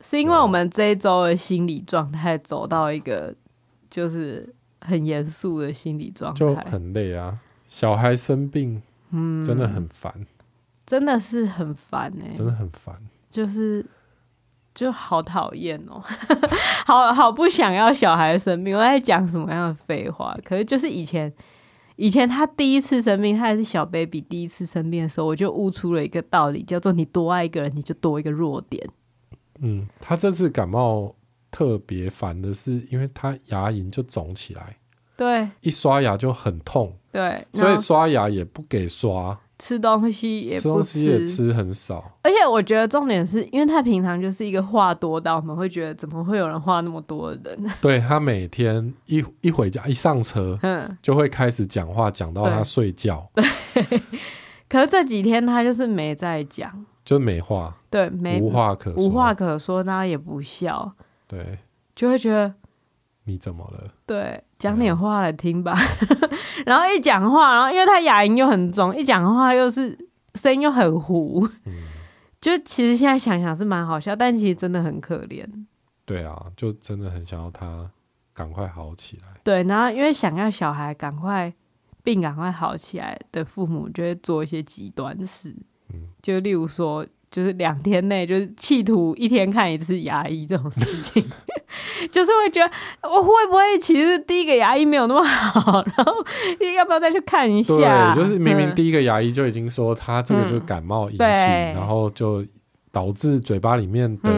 Speaker 2: 是因为我们这一周的心理状态走到一个就是很严肃的心理状态，
Speaker 1: 就很累啊。小孩生病，嗯，真的很烦，
Speaker 2: 真的是很烦哎，
Speaker 1: 真的很烦，
Speaker 2: 就是就好讨厌哦，好好不想要小孩生病。我在讲什么样的废话？可是就是以前，以前他第一次生病，他还是小 baby，第一次生病的时候，我就悟出了一个道理，叫做你多爱一个人，你就多一个弱点。
Speaker 1: 嗯，他这次感冒特别烦的是，因为他牙龈就肿起来，
Speaker 2: 对，
Speaker 1: 一刷牙就很痛，
Speaker 2: 对，
Speaker 1: 所以刷牙也不给刷，
Speaker 2: 吃东西也不吃，
Speaker 1: 吃东西也吃很少。
Speaker 2: 而且我觉得重点是因为他平常就是一个话多到我们会觉得怎么会有人话那么多的人？
Speaker 1: 对，他每天一一回家一上车，嗯，就会开始讲话，讲到他睡觉。
Speaker 2: 对，对可是这几天他就是没在讲。
Speaker 1: 就没话，
Speaker 2: 对，没
Speaker 1: 无话可说，
Speaker 2: 无话可说，大家也不笑，
Speaker 1: 对，
Speaker 2: 就会觉得
Speaker 1: 你怎么了？
Speaker 2: 对，讲点话来听吧。然后一讲话，然后因为他牙龈又很重，一讲话又是声音又很糊，嗯，就其实现在想想是蛮好笑，但其实真的很可怜。
Speaker 1: 对啊，就真的很想要他赶快好起来。
Speaker 2: 对，然后因为想要小孩赶快病赶快好起来的父母，就会做一些极端事。就例如说，就是两天内就是企图一天看一次牙医这种事情，就是会觉得我会不会其实第一个牙医没有那么好，然后要不要再去看一下？
Speaker 1: 对，就是明明第一个牙医就已经说他这个就是感冒引起，嗯、然后就导致嘴巴里面的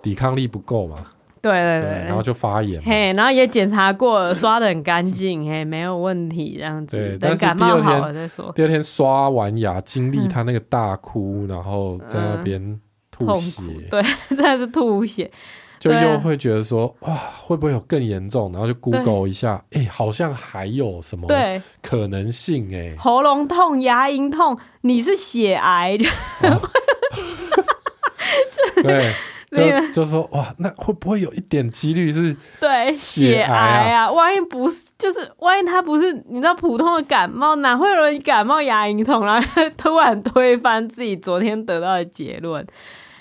Speaker 1: 抵抗力不够嘛。
Speaker 2: 对对对，
Speaker 1: 然后就发炎，
Speaker 2: 嘿，然后也检查过了，刷的很干净，嘿，没有问题，这样子。对，等感冒好了再说。
Speaker 1: 第二天刷完牙，经历他那个大哭，嗯、然后在那边吐血，
Speaker 2: 嗯、对，真的是吐血，
Speaker 1: 就又会觉得说，哇，会不会有更严重？然后就 Google 一下，哎，好像还有什么对可能性？哎，
Speaker 2: 喉咙痛、牙龈痛，你是血癌？哦、就
Speaker 1: 对。就就说哇，那会不会有一点几率是
Speaker 2: 对血癌啊？万一不是，就是万一他不是你知道普通的感冒，哪会有人感冒牙龈痛，然 后突然推翻自己昨天得到的结论，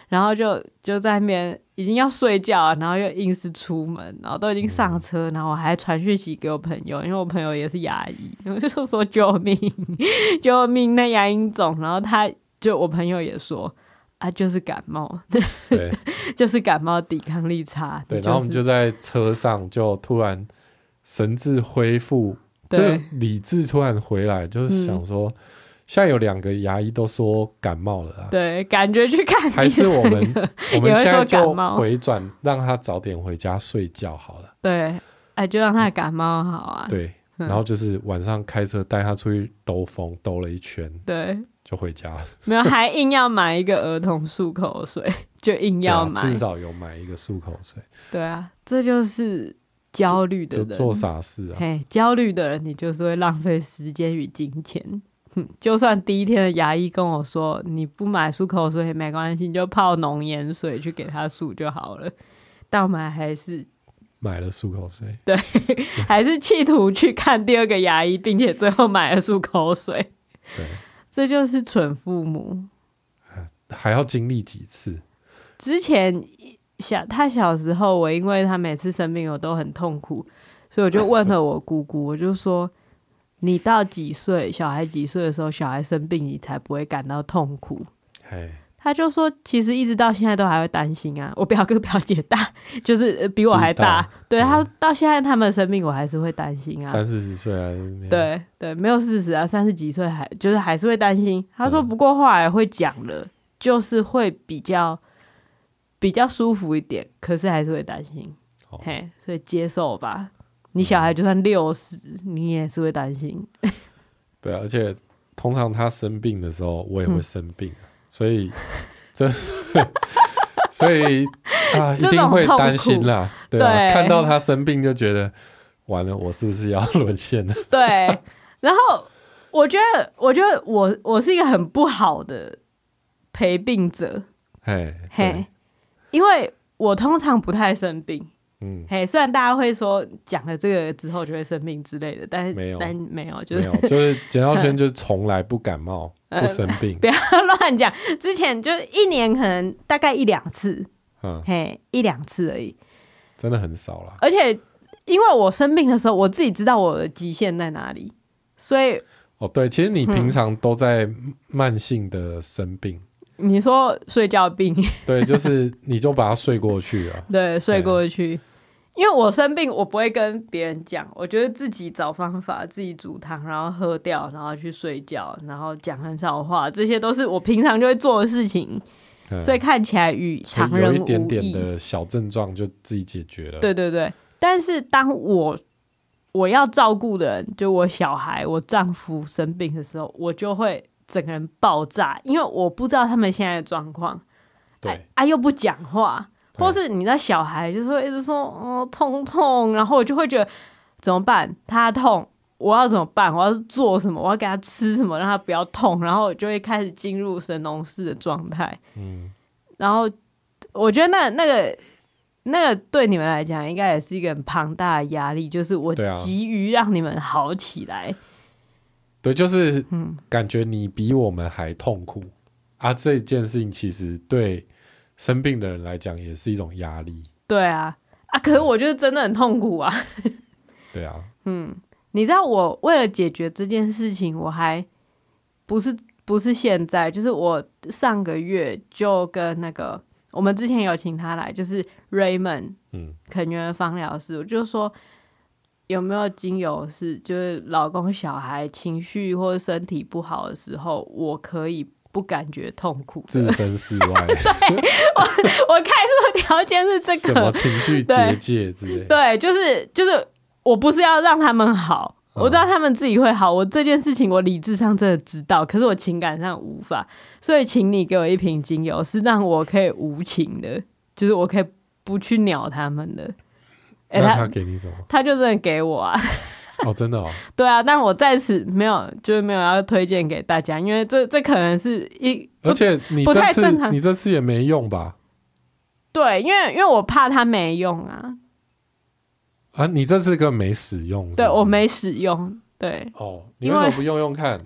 Speaker 2: 然后就就在那边已经要睡觉了，然后又硬是出门，然后都已经上车，然后我还传讯息给我朋友，因为我朋友也是牙医，我就说救命 救命，那牙龈肿，然后他就我朋友也说。啊，就是感冒，对，就是感冒，抵抗力差。
Speaker 1: 对，然后我们就在车上，就突然神智恢复，就理智突然回来，就是想说，现在有两个牙医都说感冒了啊。
Speaker 2: 对，感觉去看
Speaker 1: 还是我们我们现在就回转，让他早点回家睡觉好了。
Speaker 2: 对，哎，就让他感冒好啊。
Speaker 1: 对，然后就是晚上开车带他出去兜风，兜了一圈，
Speaker 2: 对，
Speaker 1: 就回家了。
Speaker 2: 没有，还硬要买一个儿童漱口水，就硬要买，
Speaker 1: 至少有买一个漱口水。
Speaker 2: 对啊，这就是焦虑的人
Speaker 1: 做傻事啊。
Speaker 2: 嘿，焦虑的人，你就是会浪费时间与金钱。就算第一天的牙医跟我说，你不买漱口水也没关系，你就泡浓盐水去给他漱就好了。但我们还是
Speaker 1: 买了漱口水，
Speaker 2: 对，还是企图去看第二个牙医，并且最后买了漱口水。
Speaker 1: 对，
Speaker 2: 这就是蠢父母，
Speaker 1: 还要经历几次？
Speaker 2: 之前小他小时候，我因为他每次生病我都很痛苦，所以我就问了我姑姑，我就说。你到几岁？小孩几岁的时候，小孩生病，你才不会感到痛苦。他就说，其实一直到现在都还会担心啊。我表哥表姐大，就是比我还大。大对、嗯、他到现在他们的生病，我还是会担心啊。
Speaker 1: 三四十岁啊？
Speaker 2: 对对，没有四十啊，三十几岁还就是还是会担心。他说，不过后来会讲了，嗯、就是会比较比较舒服一点，可是还是会担心。Oh. 嘿，所以接受吧。你小孩就算六十，你也是会担心。
Speaker 1: 对啊，而且通常他生病的时候，我也会生病，嗯、所以这 所以啊，一定会担心啦。对啊，对，看到他生病就觉得完了，我是不是要沦陷了？
Speaker 2: 对。然后我觉得，我觉得我我是一个很不好的陪病者。
Speaker 1: 嘿，
Speaker 2: 嘿，因为我通常不太生病。
Speaker 1: 嗯，
Speaker 2: 嘿，虽然大家会说讲了这个之后就会生病之类的，但是
Speaker 1: 没有，
Speaker 2: 但没有，就是
Speaker 1: 没有，就是简昭轩 就是从来不感冒、不生病，
Speaker 2: 不要乱讲。之前就一年可能大概一两次，
Speaker 1: 嗯，
Speaker 2: 嘿，一两次而已，
Speaker 1: 真的很少了。
Speaker 2: 而且因为我生病的时候，我自己知道我的极限在哪里，所以
Speaker 1: 哦，对，其实你平常都在慢性的生病。嗯
Speaker 2: 你说睡觉病，
Speaker 1: 对，就是你就把它睡过去了。
Speaker 2: 对，睡过去。因为我生病，我不会跟别人讲，我觉得自己找方法，自己煮汤，然后喝掉，然后去睡觉，然后讲很少话，这些都是我平常就会做的事情，嗯、所以看起来与常人无异。有一点点的
Speaker 1: 小症状就自己解决了。
Speaker 2: 对对对，但是当我我要照顾的人，就我小孩、我丈夫生病的时候，我就会整个人爆炸，因为我不知道他们现在的状况，
Speaker 1: 对，
Speaker 2: 哎，啊、又不讲话。或是你那小孩就是会一直说哦痛痛，然后我就会觉得怎么办？他痛，我要怎么办？我要做什么？我要给他吃什么让他不要痛？然后我就会开始进入神农氏的状态。
Speaker 1: 嗯，
Speaker 2: 然后我觉得那那个那个对你们来讲应该也是一个很庞大的压力，就是我急于让你们好起来。
Speaker 1: 对，就是嗯，感觉你比我们还痛苦啊！这件事情其实对。生病的人来讲也是一种压力。
Speaker 2: 对啊，啊，可是我觉得真的很痛苦啊。
Speaker 1: 对啊，
Speaker 2: 嗯，你知道我为了解决这件事情，我还不是不是现在，就是我上个月就跟那个我们之前有请他来，就是 Raymond，
Speaker 1: 嗯，肯
Speaker 2: 源芳疗师，我就说有没有精油是就是老公小孩情绪或者身体不好的时候，我可以。不感觉痛苦，
Speaker 1: 置身事外。
Speaker 2: 对，我 我开出的条件是这个，
Speaker 1: 什么情绪结界之类。
Speaker 2: 对，就是就是，我不是要让他们好，嗯，我知道他们自己会好。我这件事情，我理智上真的知道，可是我情感上无法。所以，请你给我一瓶精油，是让我可以无情的，就是我可以不去鸟他们的。
Speaker 1: 欸，那他给你什么？
Speaker 2: 他就真的给我啊。
Speaker 1: 哦，真的哦。
Speaker 2: 对啊，但我在此没有，就是没有要推荐给大家，因为这这可能是一，
Speaker 1: 而且你这次你这次也没用吧？
Speaker 2: 对，因为因为我怕它没用啊。
Speaker 1: 啊，你这次根本没使用是是？
Speaker 2: 对，我没使用。对。
Speaker 1: 哦，你为什么不用用看？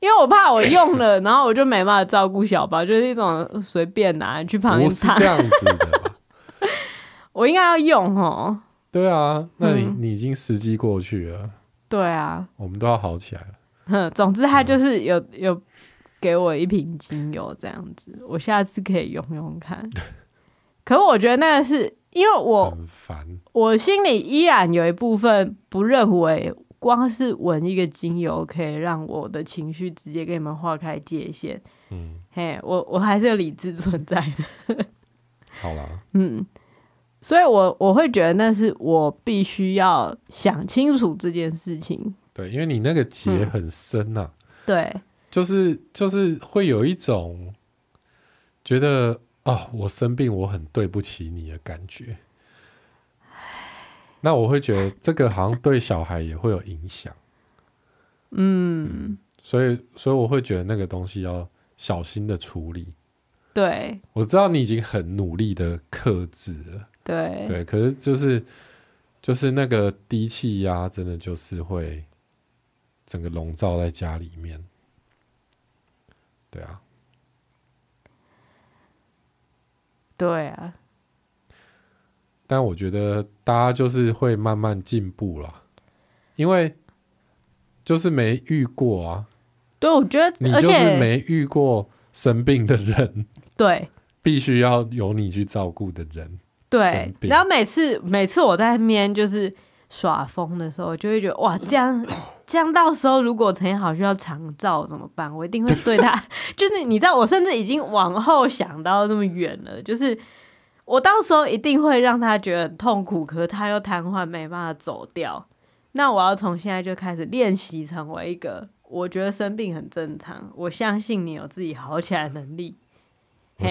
Speaker 2: 因为我怕我用了，然后我就没办法照顾小宝，就是一种随便拿去旁边。
Speaker 1: 不是这样子的吧？
Speaker 2: 我应该要用哦。
Speaker 1: 对啊，那你、嗯、你已经时机过去了。
Speaker 2: 对啊，
Speaker 1: 我们都要好起来了。
Speaker 2: 哼，总之他就是有、嗯、有给我一瓶精油这样子，我下次可以用用看。可是我觉得那个是因为我
Speaker 1: 很烦，
Speaker 2: 我心里依然有一部分不认为光是闻一个精油可以让我的情绪直接跟你们划开界限。嗯，嘿，我我还是有理智存在的。
Speaker 1: 好啦，
Speaker 2: 嗯，所以我我会觉得那是我必须要想清楚这件事情。
Speaker 1: 对，因为你那个结很深呐、啊嗯。
Speaker 2: 对，
Speaker 1: 就是就是会有一种觉得哦，我生病，我很对不起你的感觉。那我会觉得这个好像对小孩也会有影响。
Speaker 2: 嗯，
Speaker 1: 所以所以我会觉得那个东西要小心的处理。
Speaker 2: 对，
Speaker 1: 我知道你已经很努力的克制了。
Speaker 2: 对
Speaker 1: 对，可是就是就是那个低气压，真的就是会整个笼罩在家里面。对啊，
Speaker 2: 对啊。
Speaker 1: 但我觉得大家就是会慢慢进步了，因为就是没遇过啊。
Speaker 2: 对，我觉得
Speaker 1: 你就是没遇过生病的人，
Speaker 2: 对，
Speaker 1: 必须要有你去照顾的人。
Speaker 2: 对，然后每次每次我在那边就是耍疯的时候，就会觉得哇，这样这样到时候如果陈好需要长照怎么办？我一定会对他，就是你知道，我甚至已经往后想到这么远了，就是。我到时候一定会让他觉得很痛苦，可是他又瘫痪，没办法走掉。那我要从现在就开始练习，成为一个我觉得生病很正常，我相信你有自己好起来的能力。嘿，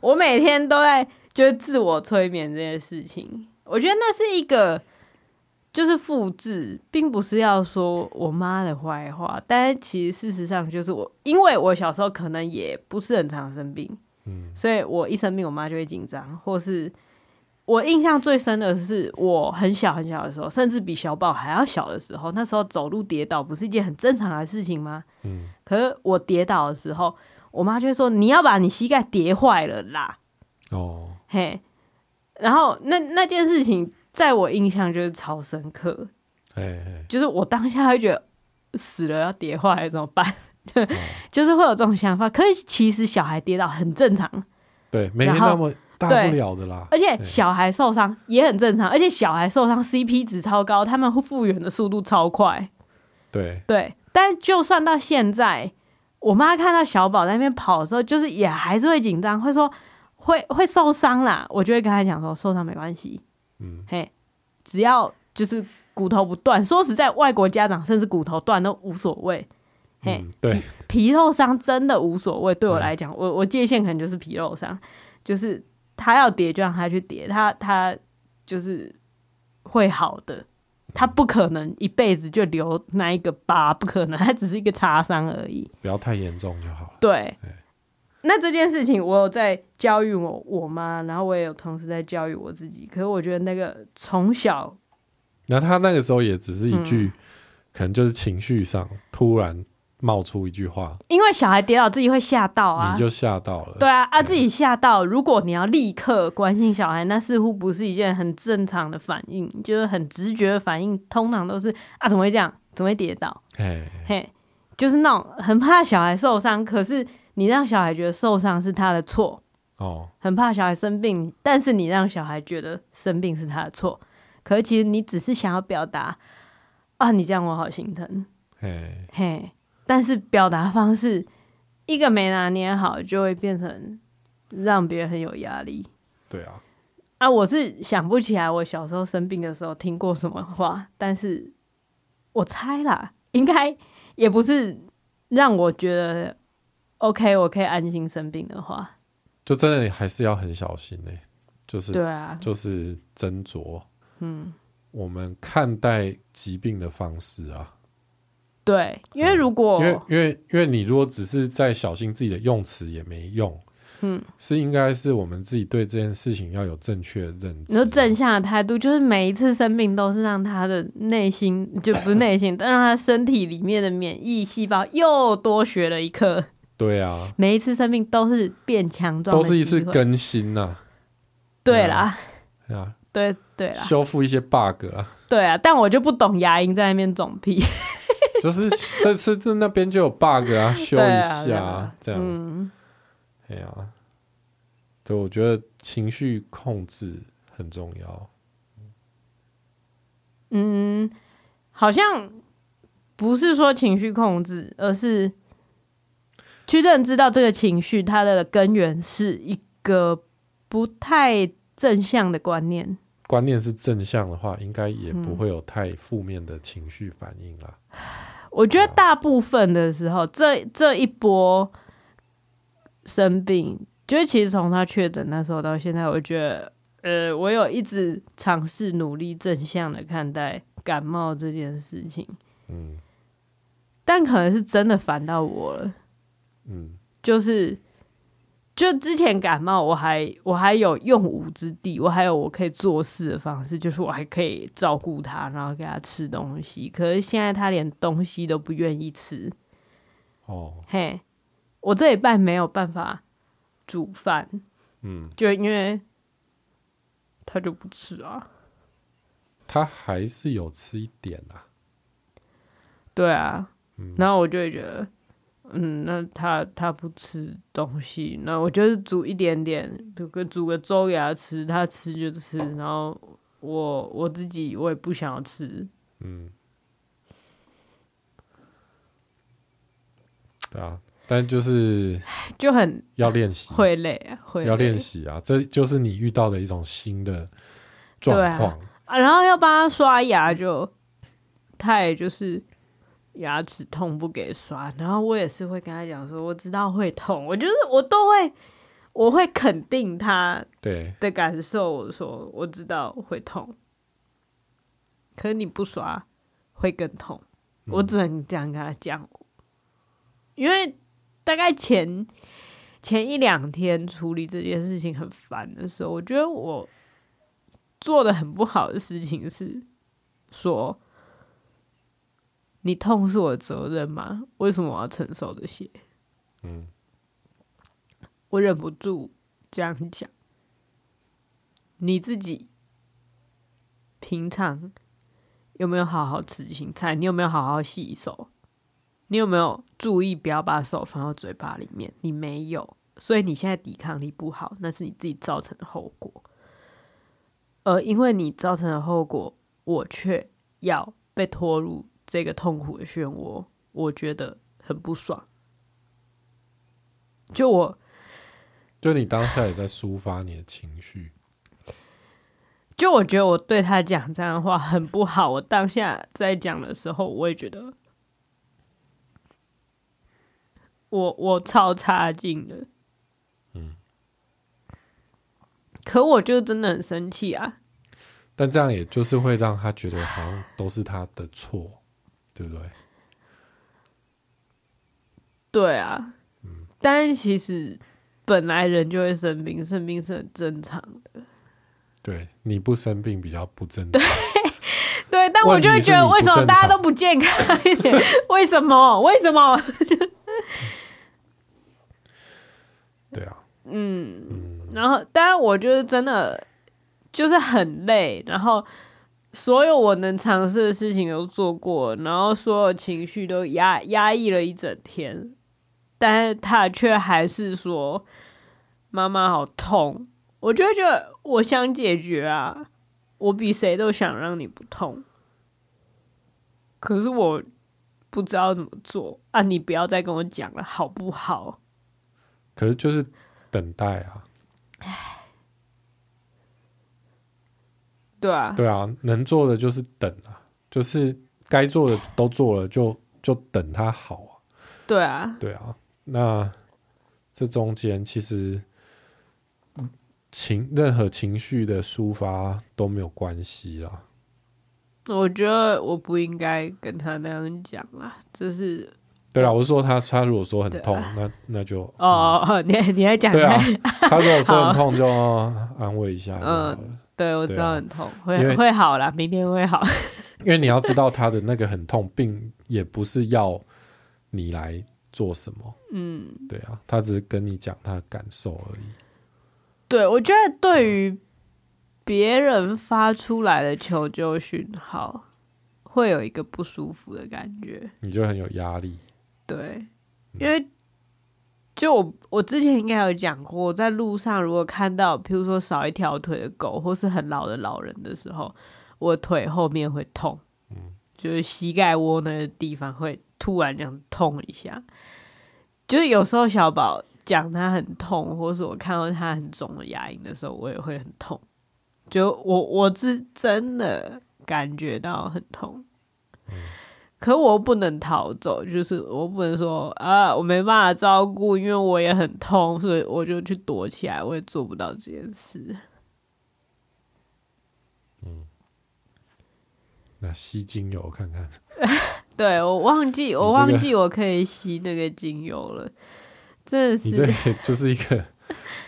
Speaker 2: 我 每天都在就是自我催眠这件事情，我觉得那是一个就是复制，并不是要说我妈的坏话，但其实事实上就是我，因为我小时候可能也不是很常生病。嗯所以我一生病，我妈就会紧张，或是我印象最深的是我很小很小的时候，甚至比小宝还要小的时候，那时候走路跌倒不是一件很正常的事情吗？嗯，可是我跌倒的时候，我妈就会说：“你要把你膝盖跌坏了啦。”哦，嘿，然后那那件事情在我印象就是超深刻，嘿嘿，就是我当下会觉得死了要跌坏了怎么办？对，就是会有这种想法。可是其实小孩跌倒很正常，
Speaker 1: 对，没那么大不了的啦。
Speaker 2: 而且小孩受伤也很正常，而且小孩受伤 CP 值超高，他们复原的速度超快。
Speaker 1: 对
Speaker 2: 对，但就算到现在，我妈看到小宝在那边跑的时候，就是也还是会紧张，会说会会受伤啦。我就会跟他讲说，受伤没关系，嗯，嘿，只要就是骨头不断。说实在，外国家长甚至骨头断都无所谓。嘿、嗯，
Speaker 1: 对，
Speaker 2: 皮肉伤真的无所谓。对我来讲，我我界限可能就是皮肉伤，就是他要跌就让他去跌，他他就是会好的，他不可能一辈子就留那一个疤，不可能，他只是一个擦伤而已，
Speaker 1: 不要太严重就好了。
Speaker 2: 对，那这件事情我有在教育我我妈，然后我也有同时在教育我自己。可是我觉得那个从小，
Speaker 1: 那他那个时候也只是一句，嗯、可能就是情绪上突然。冒出一句话，
Speaker 2: 因为小孩跌倒自己会吓到啊，
Speaker 1: 你就吓到了。
Speaker 2: 对啊，啊自己吓到，如果你要立刻关心小孩，那似乎不是一件很正常的反应，就是很直觉的反应，通常都是啊怎么会这样，怎么会跌倒？嘿，嘿，就是那种很怕小孩受伤，可是你让小孩觉得受伤是他的错哦，很怕小孩生病，但是你让小孩觉得生病是他的错，可是其实你只是想要表达啊，你这样我好心疼，嘿，嘿。但是表达方式一个没拿捏好，就会变成让别人很有压力。
Speaker 1: 对啊，
Speaker 2: 啊，我是想不起来我小时候生病的时候听过什么话，但是我猜啦，应该也不是让我觉得 OK，我可以安心生病的话。
Speaker 1: 就真的还是要很小心呢、欸，就是
Speaker 2: 对啊，
Speaker 1: 就是斟酌，嗯，我们看待疾病的方式啊。
Speaker 2: 对，因为如果、
Speaker 1: 嗯、因为因为因为你如果只是在小心自己的用词也没用，嗯，是应该是我们自己对这件事情要有正确的认知，
Speaker 2: 你说正向的态度，就是每一次生病都是让他的内心就不是内心，但让他身体里面的免疫细胞又多学了一课。
Speaker 1: 对啊，
Speaker 2: 每一次生病都是变强壮，
Speaker 1: 都是一次更新呐、啊。
Speaker 2: 对啦，
Speaker 1: 对啊，
Speaker 2: 对对啦，
Speaker 1: 修复一些 bug 啊。
Speaker 2: 对啊，但我就不懂牙龈在那边肿屁。
Speaker 1: 就是这次那边就有 bug 啊，修一下，啊、这样。嗯，哎呀，对，我觉得情绪控制很重要。
Speaker 2: 嗯，好像不是说情绪控制，而是去认知道这个情绪它的根源是一个不太正向的观念。
Speaker 1: 观念是正向的话，应该也不会有太负面的情绪反应啦。嗯、
Speaker 2: 我觉得大部分的时候，这这一波生病，就是其实从他确诊那时候到现在，我觉得，呃，我有一直尝试努力正向的看待感冒这件事情。嗯，但可能是真的烦到我了。嗯，就是。就之前感冒，我还我还有用武之地，我还有我可以做事的方式，就是我还可以照顾他，然后给他吃东西。可是现在他连东西都不愿意吃。哦，嘿，我这一半没有办法煮饭，嗯，就因为他就不吃啊。
Speaker 1: 他还是有吃一点啊。
Speaker 2: 对啊，嗯，然后我就会觉得。嗯，那他他不吃东西，那我就是煮一点点，比如煮个粥给他吃，他吃就吃，然后我我自己我也不想要吃。嗯，
Speaker 1: 对啊，但就是
Speaker 2: 就很
Speaker 1: 要练习，
Speaker 2: 会累啊，会
Speaker 1: 要练习啊，这就是你遇到的一种新的状况啊，
Speaker 2: 啊，然后要帮他刷牙就，就他也就是。牙齿痛不给刷，然后我也是会跟他讲说，我知道会痛，我就是我都会，我会肯定他对。的感受，我说我知道会痛，可是你不刷会更痛，我只能这样跟他讲，因为大概前前一两天处理这件事情很烦的时候，我觉得我做的很不好的事情是说。你痛是我的责任吗？为什么我要承受这些？嗯，我忍不住这样讲。你自己平常有没有好好吃青菜？你有没有好好洗手？你有没有注意不要把手放到嘴巴里面？你没有，所以你现在抵抗力不好，那是你自己造成的后果。而因为你造成的后果，我却要被拖入。这个痛苦的漩涡，我觉得很不爽。就我，
Speaker 1: 就你当下也在抒发你的情绪。
Speaker 2: 就我觉得我对他讲这样的话很不好。我当下在讲的时候，我也觉得我我超差劲的。嗯。可我就真的很生气啊！
Speaker 1: 但这样也就是会让他觉得好像都是他的错。对不对？
Speaker 2: 对啊，嗯，但是其实本来人就会生病，生病是很正常的。
Speaker 1: 对，你不生病比较不正常。
Speaker 2: 对，但我就会觉得，为什么大家都不健康一点？为什么？为什么？
Speaker 1: 对啊，
Speaker 2: 嗯，嗯，然后，当然，我觉得真的就是很累，然后。所有我能尝试的事情都做过，然后所有情绪都压压抑了一整天，但是他却还是说：“妈妈好痛。”我就觉得我想解决啊，我比谁都想让你不痛，可是我不知道怎么做啊！你不要再跟我讲了，好不好？
Speaker 1: 可是就是等待啊。
Speaker 2: 对啊，
Speaker 1: 对啊，能做的就是等啊，就是该做的都做了，就就等他好啊。
Speaker 2: 对啊，
Speaker 1: 对啊，那这中间其实情任何情绪的抒发都没有关系啦。
Speaker 2: 我觉得我不应该跟他那样讲啦，就是
Speaker 1: 对啦，我是说他他如果说很痛，那那就
Speaker 2: 哦、哦、哦，你你还讲
Speaker 1: 对啊，他如果说很痛就安慰一下，
Speaker 2: 嗯。对，我知道很痛，会会好啦，明天会好。
Speaker 1: 因为你要知道，他的那个很痛，并也不是要你来做什么。嗯，对啊，他只是跟你讲他的感受而已。
Speaker 2: 对，我觉得对于别人发出来的求救讯号，会有一个不舒服的感觉，
Speaker 1: 你就很有压力。
Speaker 2: 对，因为。就我，我之前应该有讲过，在路上如果看到，譬如说少一条腿的狗，或是很老的老人的时候，我腿后面会痛。嗯，就是膝盖窝那个地方会突然这样痛一下。就是有时候小宝讲他很痛，或是我看到他很肿的牙龈的时候，我也会很痛。就我我是真的感觉到很痛，可我不能逃走，就是我不能说啊，我没办法照顾，因为我也很痛，所以我就去躲起来，我也做不到这件事。
Speaker 1: 嗯，那吸精油看看。
Speaker 2: 对，我忘记，我忘记我可以吸那个精油了，真的是，
Speaker 1: 你这 就是一个。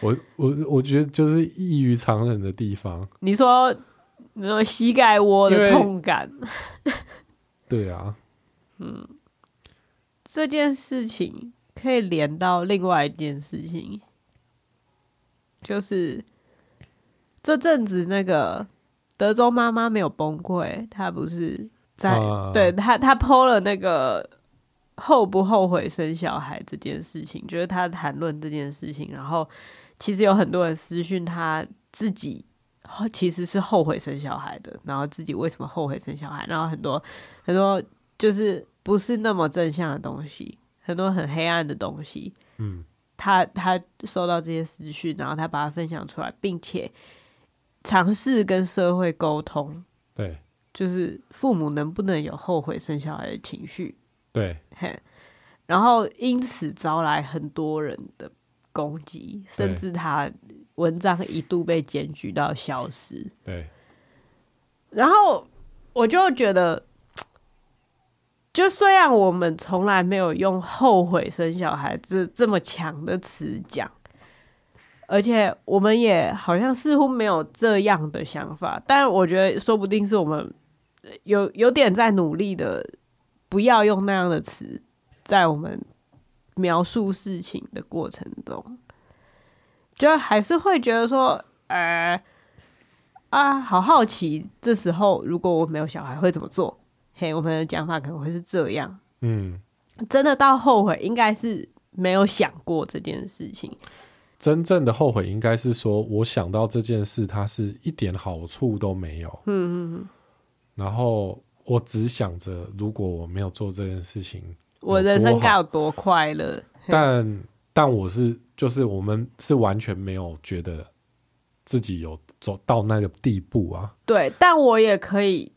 Speaker 1: 我我我觉得就是异于常人的地方。
Speaker 2: 你说，你说膝盖窝的痛感，
Speaker 1: 对啊，
Speaker 2: 嗯，这件事情可以连到另外一件事情，就是这阵子那个德州妈妈没有崩溃，她不是在、啊、对她她 po 了那个后不后悔生小孩这件事情，就是她谈论这件事情，然后。其实有很多人私讯她自己，其实是后悔生小孩的，然后自己为什么后悔生小孩，然后很多很多就是不是那么正向的东西，很多很黑暗的东西。嗯，他他收到这些私讯，然后他把它分享出来，并且尝试跟社会沟通。
Speaker 1: 对，
Speaker 2: 就是父母能不能有后悔生小孩的情绪？
Speaker 1: 对，
Speaker 2: 嘿，然后因此招来很多人的。攻击，甚至他文章一度被检举到消失。
Speaker 1: 对，
Speaker 2: 然后我就觉得，就虽然我们从来没有用“后悔生小孩”这这么强的词讲，而且我们也好像似乎没有这样的想法，但我觉得说不定是我们有有点在努力的，不要用那样的词在我们。描述事情的过程中，就还是会觉得说，呃，啊，好好奇，这时候如果我没有小孩会怎么做？嘿，我们的讲法可能会是这样。嗯，真的到后悔，应该是没有想过这件事情。
Speaker 1: 真正的后悔，应该是说我想到这件事，它是一点好处都没有。嗯嗯嗯。然后我只想着，如果我没有做这件事情。
Speaker 2: 我人生该有多快乐？
Speaker 1: 但但我是就是我们是完全没有觉得自己有走到那个地步啊。
Speaker 2: 对，但我也可以，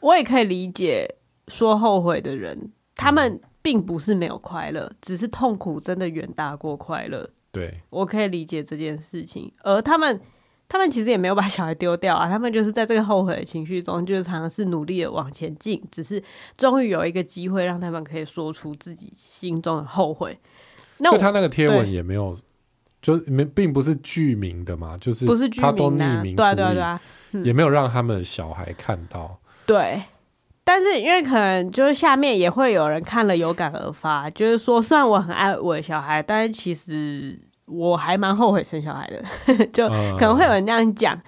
Speaker 2: 我也可以理解说后悔的人，他们并不是没有快乐，只是痛苦真的远大过快乐。
Speaker 1: 对，
Speaker 2: 我可以理解这件事情，而他们。他们其实也没有把小孩丢掉啊，他们就是在这个后悔的情绪中，就是尝试努力的往前进，只是终于有一个机会让他们可以说出自己心中的后悔。
Speaker 1: 那他那个贴文也没有，就没并不是具名的嘛，就是不是他都匿名，
Speaker 2: 对啊对啊对啊，
Speaker 1: 也没有让他们小孩看到。
Speaker 2: 对，但是因为可能就是下面也会有人看了有感而发，就是说虽然我很爱我的小孩，但是其实。我还蛮后悔生小孩的，就可能会有人这样讲，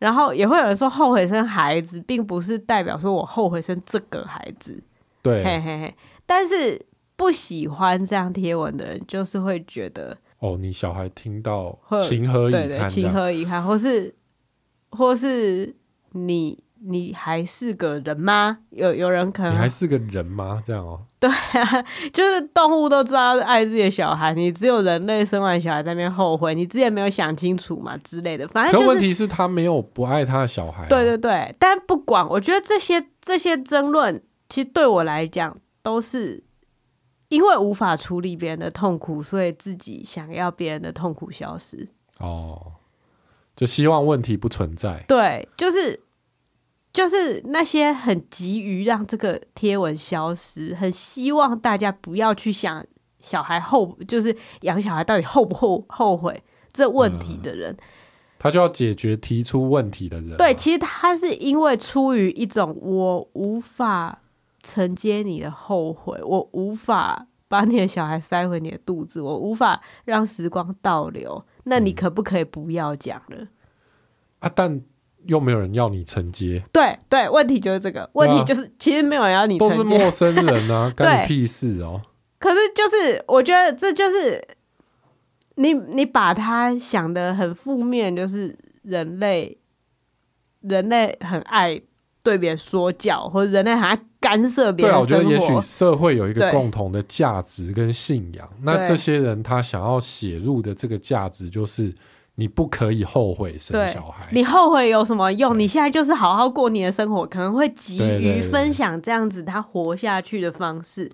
Speaker 2: 然后也会有人说后悔生孩子，并不是代表说我后悔生这个孩子，
Speaker 1: 对，
Speaker 2: 嘿嘿嘿。但是不喜欢这样贴文的人，就是会觉得，
Speaker 1: 哦，你小孩听到情何以堪，对对，
Speaker 2: 情何以堪，或是或是你。你还是个人吗？有有人可能
Speaker 1: 你还是个人吗？这样哦、喔。
Speaker 2: 对啊，就是动物都知道爱自己的小孩，你只有人类生完小孩在那边后悔，你之前没有想清楚嘛之类的。反正、就是、
Speaker 1: 可问题是他没有不爱他的小孩、啊。
Speaker 2: 对对对，但不管，我觉得这些这些争论，其实对我来讲，都是因为无法处理别人的痛苦，所以自己想要别人的痛苦消失。
Speaker 1: 哦，就希望问题不存在。
Speaker 2: 对，就是。就是那些很急于让这个贴文消失，很希望大家不要去想小孩后，就是养小孩到底后不后后悔这问题的人，嗯，
Speaker 1: 他就要解决提出问题的人。
Speaker 2: 对，其实他是因为出于一种我无法承接你的后悔，我无法把你的小孩塞回你的肚子，我无法让时光倒流，那你可不可以不要讲了？嗯，
Speaker 1: 啊，但。又没有人要你承接，
Speaker 2: 对对，问题就是这个问题，就是其实没有人要你承接，
Speaker 1: 都是陌生人啊，干你屁事哦。
Speaker 2: 可是就是我觉得这就是你你把他想的很负面，就是人类人类很爱对别人说教，或者人类还干涉别人。对啊，
Speaker 1: 我觉得也许社会有一个共同的价值跟信仰，那这些人他想要写入的这个价值就是。你不可以后悔生小孩。
Speaker 2: 你后悔有什么用？你现在就是好好过你的生活，可能会急于分享这样子他活下去的方式。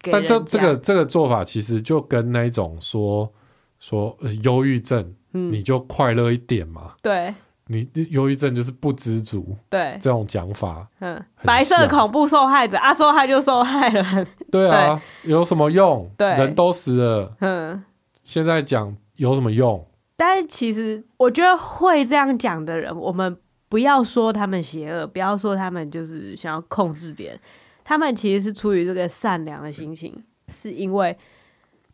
Speaker 1: 但这这个这个做法其实就跟那种说说忧郁症，嗯，你就快乐一点嘛。
Speaker 2: 对，
Speaker 1: 你忧郁症就是不知足。对，这种讲法，
Speaker 2: 嗯，白色恐怖受害者啊，受害就受害了。
Speaker 1: 对啊，有什么用？对，人都死了。嗯，现在讲有什么用？
Speaker 2: 但是其实，我觉得会这样讲的人，我们不要说他们邪恶，不要说他们就是想要控制别人，他们其实是出于这个善良的心情，是因为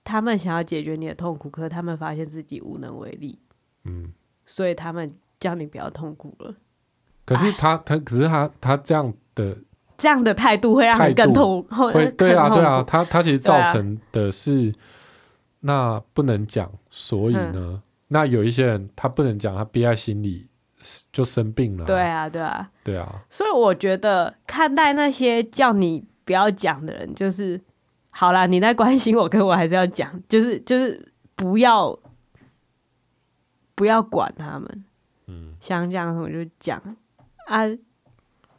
Speaker 2: 他们想要解决你的痛苦，可是他们发现自己无能为力，嗯，所以他们叫你不要痛苦了。
Speaker 1: 可是他他可是他他这样的
Speaker 2: 这样的态度会让你更痛，会
Speaker 1: 对啊对啊，他他其实造成的是那不能讲，所以呢。嗯那有一些人，他不能讲，他憋在心里就生病了。
Speaker 2: 对啊，对啊，
Speaker 1: 对啊。
Speaker 2: 所以我觉得看待那些叫你不要讲的人，就是好啦，你在关心我，可我还是要讲，就是就是不要不要管他们，嗯，想讲什么就讲啊。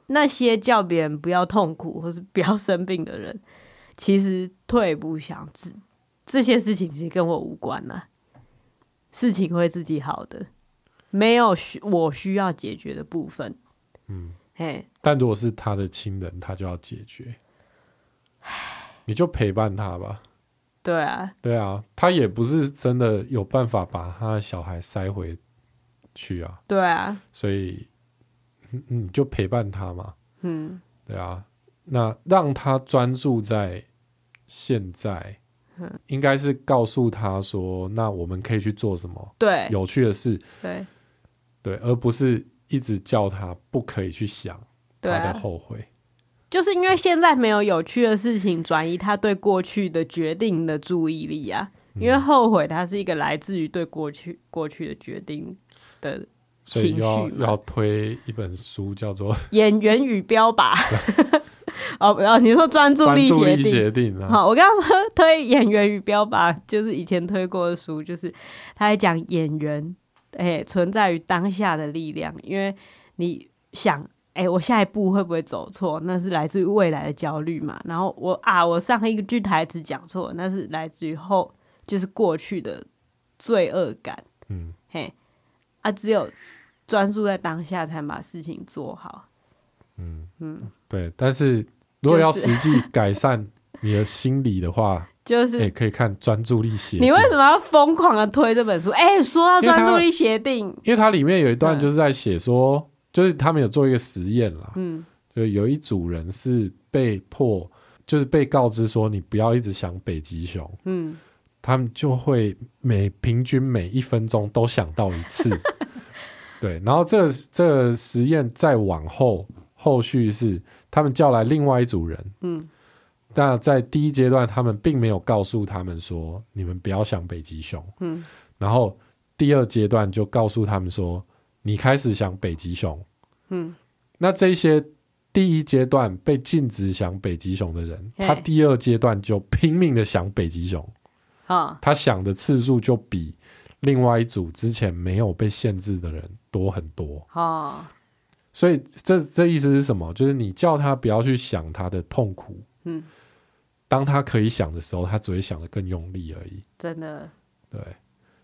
Speaker 2: 那些叫别人不要痛苦或是不要生病的人，其实退一步想，治这些事情其实跟我无关啊。事情会自己好的，没有需我需要解决的部分。
Speaker 1: 嗯，嘿，但如果是他的亲人，他就要解决。你就陪伴他吧。
Speaker 2: 对啊，
Speaker 1: 对啊，他也不是真的有办法把他的小孩塞回去啊。
Speaker 2: 对啊，
Speaker 1: 所以你就陪伴他嘛。嗯，对啊，那让他专注在现在。应该是告诉他说：“那我们可以去做什么？对，有趣的事，对，对，而不是一直叫他不可以去想他的后悔。啊、
Speaker 2: 就是因为现在没有有趣的事情转移他对过去的决定的注意力啊。因为后悔，它是一个来自于对过去过去的决定的情绪。
Speaker 1: 所以要要推一本书，叫做《
Speaker 2: 演员与标靶》。”哦，然后你说专注力协定，
Speaker 1: 定、啊，
Speaker 2: 好，我刚刚说 推演员与标靶，就是以前推过的书，就是他在讲演员，哎、欸，存在于当下的力量，因为你想，哎、欸，我下一步会不会走错，那是来自于未来的焦虑嘛。然后我啊，我上一个句台词讲错，那是来自于后，就是过去的罪恶感。嗯，嘿，啊，只有专注在当下，才能把事情做好。
Speaker 1: 嗯嗯，对，但是。如果要实际改善你的心理的话，就是也、欸、可以看专注力协定。
Speaker 2: 你为什么要疯狂的推这本书？哎、欸，说到专注力协定，
Speaker 1: 因为它里面有一段就是在写说、嗯，就是他们有做一个实验啦，嗯，就有一组人是被迫，就是被告知说你不要一直想北极熊，嗯，他们就会每平均每一分钟都想到一次，对，然后这个、这个实验再往后，后续是。他们叫来另外一组人，嗯，那在第一阶段，他们并没有告诉他们说，你们不要想北极熊，嗯，然后第二阶段就告诉他们说，你开始想北极熊，嗯，那这些第一阶段被禁止想北极熊的人，他第二阶段就拼命的想北极熊，啊，他想的次数就比另外一组之前没有被限制的人多很多，啊。所以这这意思是什么？就是你叫他不要去想他的痛苦，嗯，当他可以想的时候，他只会想的更用力而已。
Speaker 2: 真的，
Speaker 1: 对，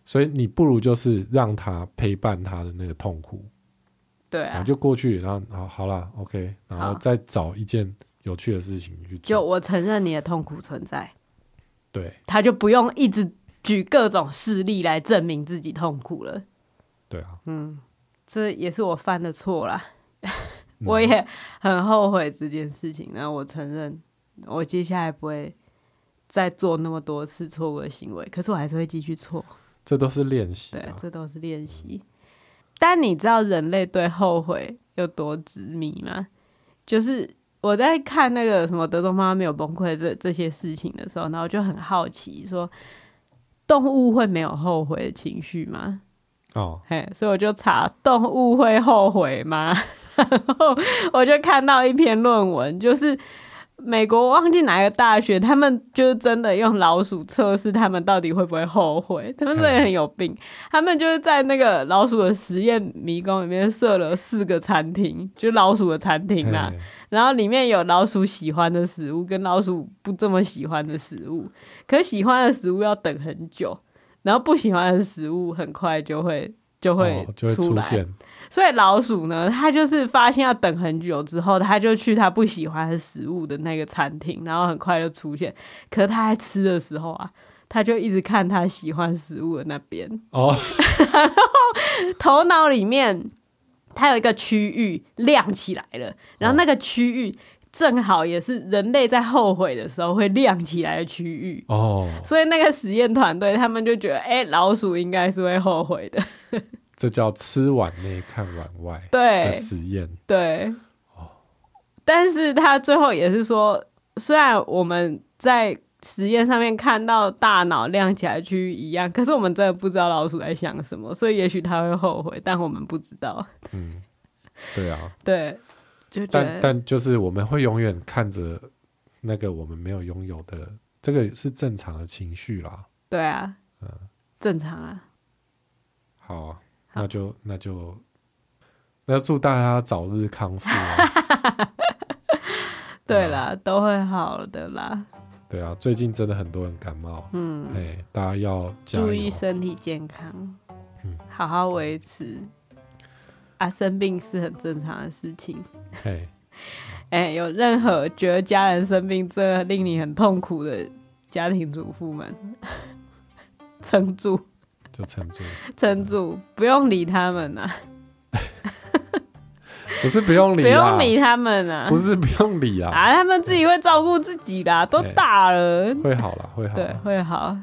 Speaker 1: 所以你不如就是让他陪伴他的那个痛苦，
Speaker 2: 对啊，
Speaker 1: 就过去，然后好好了，OK，然后再找一件有趣的事情去做。
Speaker 2: 就我承认你的痛苦存在，
Speaker 1: 对，
Speaker 2: 他就不用一直举各种事例来证明自己痛苦了。
Speaker 1: 对啊，
Speaker 2: 嗯，这也是我犯的错啦。我也很后悔这件事情，然后我承认，我接下来不会再做那么多次错误的行为，可是我还是会继续错。
Speaker 1: 这都是练习，
Speaker 2: 对，这都是练习。但你知道人类对后悔有多执迷吗？就是我在看那个什么德州妈妈没有崩溃这这些事情的时候，然后就很好奇，说动物会没有后悔的情绪吗？哦，嘿，所以我就查动物会后悔吗？然后我就看到一篇论文，就是。美国忘记哪个大学，他们就是真的用老鼠测试他们到底会不会后悔。他们真的很有病，他们就是在那个老鼠的实验迷宫里面设了四个餐厅，就老鼠的餐厅啦。然后里面有老鼠喜欢的食物跟老鼠不这么喜欢的食物，可喜欢的食物要等很久，然后不喜欢的食物很快就会就会就会出来。哦所以老鼠呢，它就是发现要等很久之后，它就去它不喜欢的食物的那个餐厅，然后很快就出现。可是它在吃的时候啊，它就一直看它喜欢食物的那边哦，然后头脑里面它有一个区域亮起来了，然后那个区域正好也是人类在后悔的时候会亮起来的区域哦。所以那个实验团队他们就觉得，哎、欸，老鼠应该是会后悔的。
Speaker 1: 这叫吃碗内看碗外的实验。
Speaker 2: 对，哦，但是他最后也是说，虽然我们在实验上面看到大脑亮起来的区域一样，可是我们真的不知道老鼠在想什么，所以也许他会后悔，但我们不知道。
Speaker 1: 嗯，对啊，
Speaker 2: 对，就
Speaker 1: 但但就是我们会永远看着那个我们没有拥有的，这个是正常的情绪啦。
Speaker 2: 对啊，嗯，正常啊。
Speaker 1: 好啊。那就那就那祝大家早日康复啊！
Speaker 2: 对啦，嗯、都会好的啦。
Speaker 1: 对啊，最近真的很多人感冒，嗯，哎，大家要
Speaker 2: 注意身体健康，嗯，好好维持。啊，生病是很正常的事情。哎，哎，有任何觉得家人生病这令你很痛苦的家庭主妇们，撑住。
Speaker 1: 就撑住，
Speaker 2: 撑住，不用理他们呐、啊。
Speaker 1: 不是不用理，
Speaker 2: 不用理他们啊。
Speaker 1: 不是不用理啊。
Speaker 2: 啊，他们自己会照顾自己啦，都大了。
Speaker 1: 会好了，会好。
Speaker 2: 对，会好。